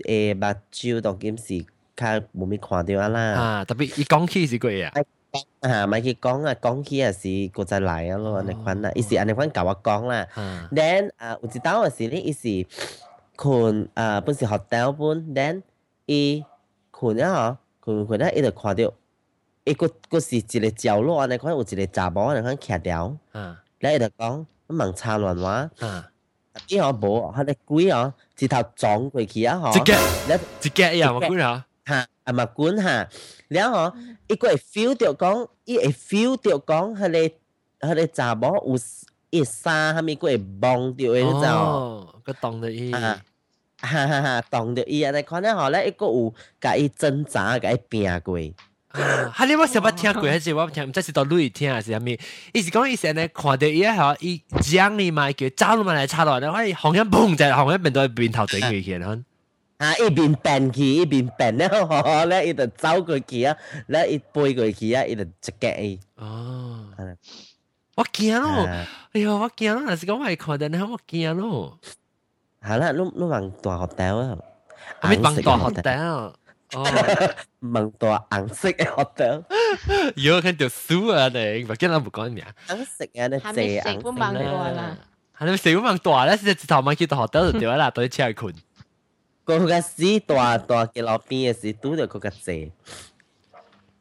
诶白晝同件事，佢冇咩看啲啊啦，啊，特别一讲起是鬼啊，啊，咪去讲啊，讲起係是古仔嚟啊咯，人哋講啊，依時人哋講講我讲啦，then 啊，有一道啊咧，依困啊，本是学校本 t h e n e 困啊，困困啊，一就看到，伊个嗰是一个角落，你看有一个查安你看企住，嗯，然后就讲，咁盲插乱话，嗯，伊毫无，吓你鬼哦，直头撞过去啊，嗬，直接，直接又我滚啊，吓，啊冇滚下，然后，伊个系 feel 到讲，伊系 feel 到讲，吓你吓你查某有。一三哈！咪个会崩，就诶，都知个懂得意，哈哈哈，懂得意啊！你看咧吼，那伊个有甲伊挣扎，甲伊拼过。哈！你我想要听鬼还是什听？这是到录音听还是什物？伊是讲伊安尼看着伊啊！吼，伊嚷你嘛，叫走路嘛来插落来，伊红音嘭下，红音变到一边头顶去去，吼。啊！一边变去，一边变了吼，吼，咧伊就走过去啊，咧伊飞过去啊，伊就一伊。哦。我驚咯，哎呀，我驚咯，但是講我係看定咧，我驚咯。係啦，你你問大學頂啊？係咪問大學頂？哦，問大紅色嘅學頂。有肯條書啊你，唔見我唔講名。紅色啊，你借紅色啦。係咪四萬大咧？先至頭晚見到學頂就掉啦，對車群。佢個屎大大嘅落邊嘅屎，都就佢個借。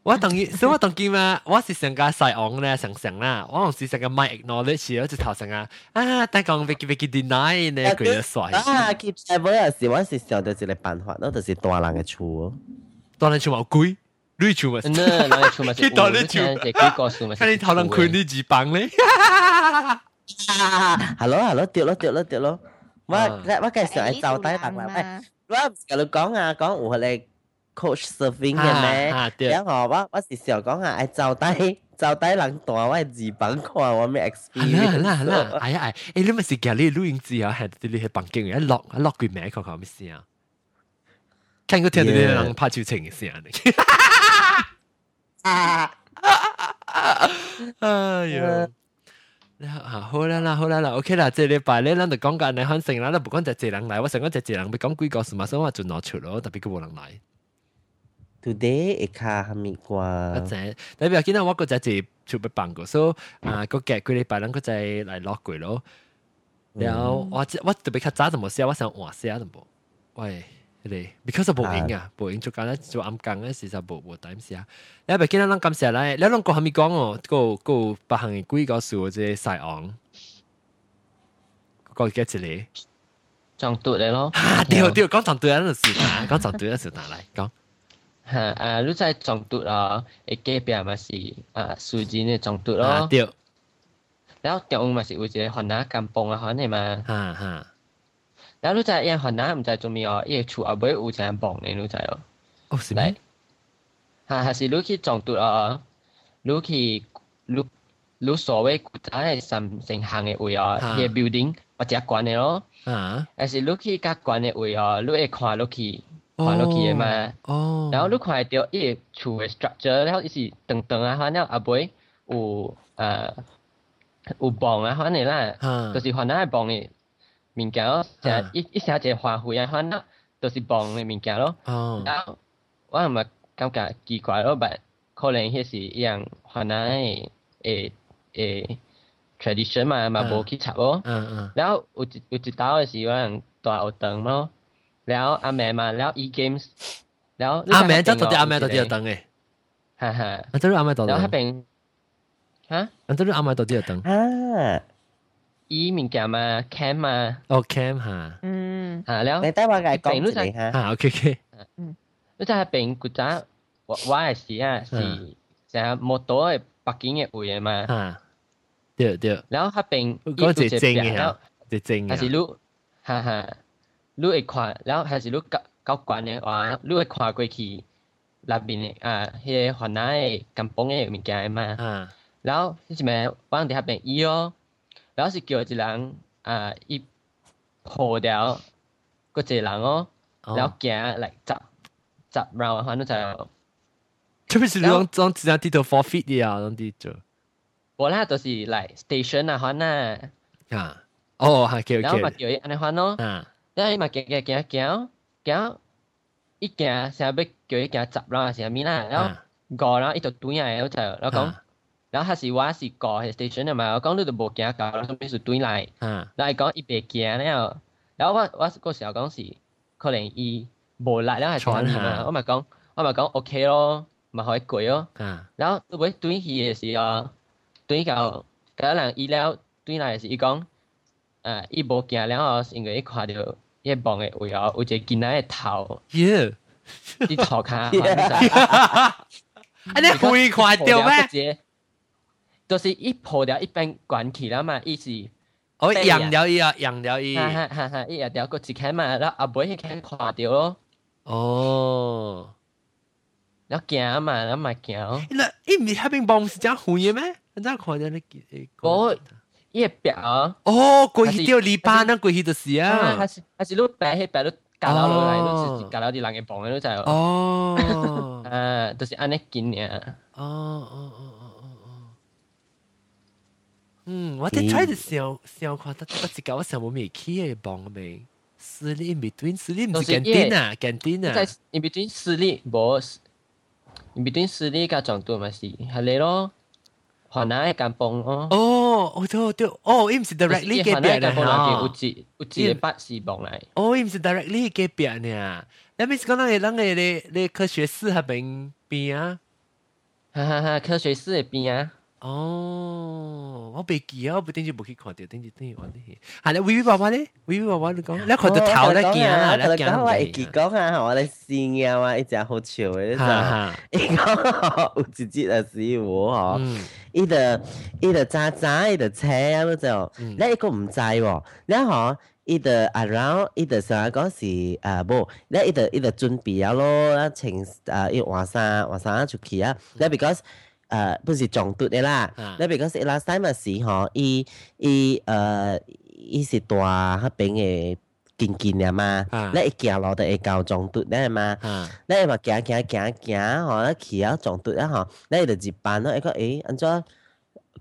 我同意，所以我同見嘛，我是成個西昂咧，成成啦，我同時成個 my acknowledge 好似頭成啊，啊，但講 Vicky Vicky deny 咧，佢就衰。啊，keep level 有時我是想到一個辦法咯，就是大人嘅厝，大人厝冇貴，你厝咪？呢，我厝咪？佢大人厝，佢個數咪？睇你頭能佢呢幾磅咧？Hello hello，掉咯掉咯掉咯，我我介紹係就低白啦，喂，我唔同你講啊，講我係你。coach surfing 嘅咩？然後我我是想講下，哎，走低走低人大，我日本看我咩 experience。係啦係啦係啦，哎呀哎，哎你咪是叫你錄音之後係啲你去房間一落一落句名，佢講咩事啊？聽佢聽到你人拍照情嘅事啊！啊哎呀！啊，好啦啦，好啦啦，OK 啦，即係禮拜咧，咱就講緊你肯成啦，不管就一人嚟，我想講一人要講幾個，是嘛？所以我就攞出咯，特別叫冇人嚟。today 會卡哈咪啩？啊正，代表今日我嗰隻是全部辦過，所以啊個幾個禮拜咱嗰隻來落過咯。然後我我特別較早怎麼寫，我想換寫怎麼？喂，你 because 無影啊，無影做緊咧做暗工咧，事實無無 time 寫。你咪見到咱咁寫咧，你咱講哈咪講哦，個個八行嘅鬼個數即係昂，個幾隻嚟？長短嚟咯。啊，對對，講長短嗰陣時，講長短嗰陣時拿嚟講。吓！啊，卢仔中毒咯，会改变嘛是啊，书籍呢中毒咯。啊对。然后中午嘛是有一个海南干饭啊，海南嘛。哈哈。然后卢仔因海南唔在做面哦，伊会后尾有乌鲜饭呢，卢仔哦。哦是咩？哈还是汝去中毒哦，卢去卢卢所谓古代三成行的位哦，个 building，不食管的咯。啊。而是卢去甲管的位哦，汝会看落去。花落去个嘛，然后你看到钓一厝的 structure，然后伊是长长啊，反正阿袂有呃有房啊，反正啦，就是反正诶房诶物件咯，一一下个花富啊，反正就是房诶物件咯。然后我嘛感觉奇怪咯吧，可能迄是一样反正诶诶 tradition 嘛，嘛无去查咯。嗯嗯，然后有一有一捣诶时阵大学堂咯。แล้ว阿明嘛，แล้ว e games，แล้ว阿明即係特啲阿明特啲就等嘅，係係，我真係阿明特。然後邊嚇？我真係阿明特啲就等。啊！伊物件嘛，cam 嘛，哦 cam 嚇，嗯嚇แล้ว你ได้ว่าไงก่อนรู้จักฮะโอเคโอเครู้จักเป็นกูจ้าว่าไอ้สอ่ะสิจะมโต้ปักกิ่งวเ嘛ียวแล้วถ้าเป็นก็จะจริงฮจะจริง嘅係รู้ฮ่าฮ่า你会看，然后还是你搞搞惯的话，你会看过去那边的啊，那些华南的干崩的物件嘛。啊。然后就什咩，往伫下边伊哦。然后是叫一人啊，一破掉，几个人哦，然后行来扎扎，然后啊，反正就特别是你讲讲其他地图 f o r f e t 的啊，种我那都是来 station 啊，反正啊，哦，还可以。然后把叫安尼咯。但系嘛行行行行行一行成日要叫一行集啦，是日咩啦，然后个啦，一条断嘢，我知。我讲，然后还是我是个系 station 啊嘛，我讲你都冇行个，咁变是转来。然后讲一百行然后，然后我我嗰时我讲是可能伊无力还是断嘅嘛。我嘛讲，我嘛讲 OK 咯，嘛互伊攰咯。然后喂转去诶时啊，转到佢有人伊了转来，伊讲，诶，伊无行然后因为伊看着。一帮诶，为哦，有只囡仔诶头，你偷看啊，你不会掉咩？就是一破掉一边关起了嘛，意思。哦，养了伊啊，养了伊。哈哈哈伊也掉过一下嘛，然后也不看着咯。哦，后惊嘛，要买惊。那伊咪下边帮我们讲胡言咩？咱垮掉你我。一表哦，过去掉篱笆，那过去的是啊，还是还是路白黑白路旮到路来，都是旮到的狼给崩的都在哦，呃，都是安尼金的啊。哦哦哦哦哦哦。嗯，我再 try 的小小垮，但是我想我没起一崩未，私立 in between，实力不是干爹啊，干爹啊，在 in between 实力 b i n between 加强度还是还来咯。海南还干崩哦？哦，对对，哦，伊唔是 directly g e 的有八崩来。哦，伊唔是 directly g e 的那唔是刚那个那个科学四还边变啊？哈哈哈，科学四也变啊！哦，我被记啊，被定住不去考掉，定就等于完掉去。好了，维维爸爸咧，维维爸爸你讲，你考的头那记啊，讲记啊，记讲啊，好啊，那四猫一只好潮的，你只，一个有直接啊，只有我哈，一就伊就扎仔，伊就车啊，那叫，你一个唔在喎，你哈，伊就啊绕，伊就上下公司啊，不，你伊就伊就准备啊咯，情啊伊换衫换衫就去啊，那 s e 呃，不是中毒的啦。那边个是拉塞马屎吼，伊伊呃伊是大他边的近近的嘛。那一行路就会搞中毒的嘛。那你嘛行行行行吼，那去啊中毒啊吼，那就一办咯。一个诶，安怎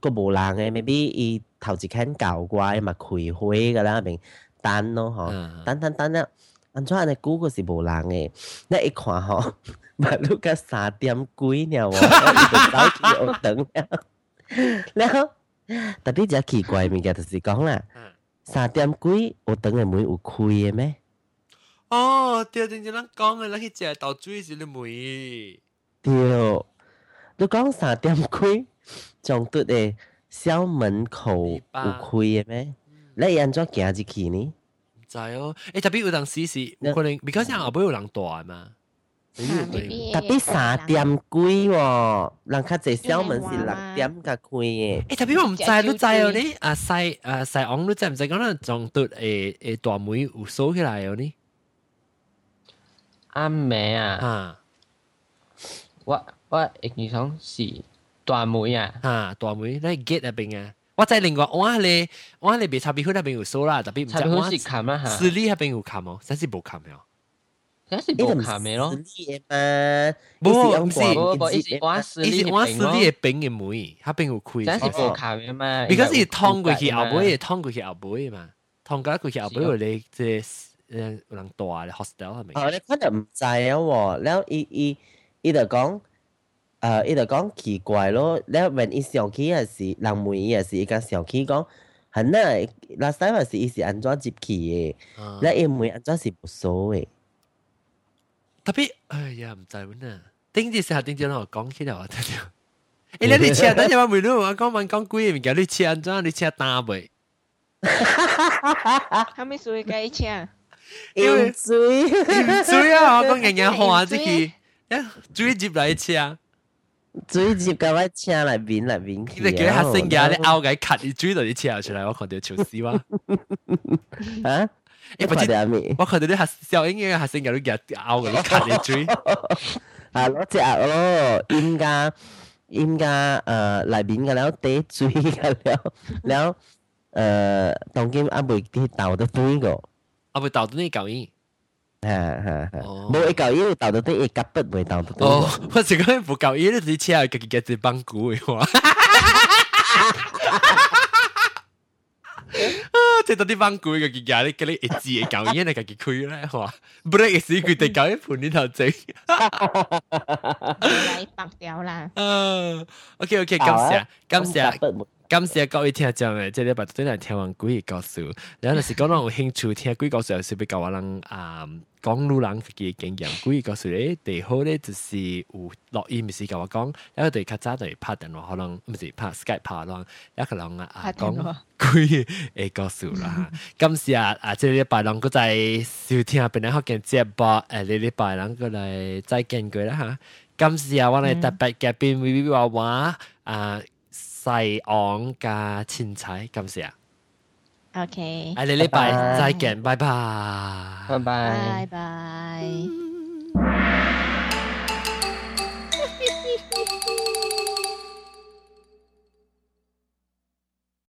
个无人的？maybe 伊头一天搞怪，嘛，开会个啦，边等咯吼，等等等啊，安怎那估个是无人的？那一看吼。我碌架三点幾尿，我走去屋堂了。后，特别只奇怪物件就是讲啦，三点几学堂的门有开的咩？哦，对对对，咱讲嘅，咱去食到漿時嘅門。对，你讲三点開，仲對的校门口有开的咩？你按怎行进去呢？唔知哦，诶，特别有啲時時，可能比较像 a u s e 人阿有嘛。特别三点幾哦，人家濟小门是六点甲开嘅。誒，特别我唔知，你知哦你啊西啊西昂，你知唔知講咧？撞到诶诶大门有锁起来哦呢？阿妹啊，啊，我我印象是大门啊，啊大门那 get 那边啊？我在另外我咧我咧别差別區那边有鎖啦，特別唔知我是私立那边有冚哦，真是冇冚嘅。嗰时播卡咩咯，唔系 M C，唔系 M C，玩四 D 嘅饼嘅妹，佢并冇亏。嗰时播卡咪嘛，你为佢通过去阿妹，通过去阿妹嘛，通过去阿妹你即系人多啊，hostel 系咪？我你可能唔知啊，你佢佢佢就讲，诶佢就讲奇怪咯，你问佢上去还是问妹，还是佢上去讲，可能 last time 系以前安装接企嘅，你阿妹安装系冇所谓。特别哎呀唔在乎呢，听住先，顶住让我讲起啦，我睇住。诶，你车，等你话唔会咯，我讲问讲贵，唔见你车安装，你车打未？哈哈哈！哈，哈，哈，哈，哈，仲未随街车？唔追，唔追啊！我讲年年好啊，自己，诶，追接唔嚟车啊？追接咁样车嚟面嚟面，你叫佢黑性格，你拗鬼 cut，你追到你车出嚟，我觉得笑死哇！啊？誒唔知，我見到啲學小英語嘅學生而家都成拗嘅，你睇你追啊！攞 只咯，依家依家誒內邊嘅，然後對嘴嘅，然 後，然後誒，當今阿妹啲倒得短个，阿妹倒短嘅狗耳，係係係，冇一狗耳倒到短，一腳不未倒到。短。哦，我只日講唔狗耳，你啲車腳腳只帮估嘅话。啊！食到啲翻攰嘅界，你叫你一字嘢搞嘢，你嘅结区啦，系嘛？不 如一食佢哋搞一盘呢头整，白掉啦。嗯，OK OK，感今感啊。今次啊，各位听下之后即系礼拜六听完鬼故事。然后阵时讲到有兴趣听下鬼故事，有是俾教我能啊，讲鲁人己嘅经验。鬼故事咧，最好咧就是有乐意唔是教我讲，一个对卡渣对拍电话可能唔系，拍 skype 拍啦，一个可能啊讲鬼诶故事啦。吓，今次啊，即系礼拜六再少听下，边咧好见接播，诶，你礼拜六嚟再见佢啦吓。今次啊，我哋特别嘅边，V V 娃娃啊。西昂加青菜，感謝。OK，下個禮拜再見，拜拜，拜拜，拜拜。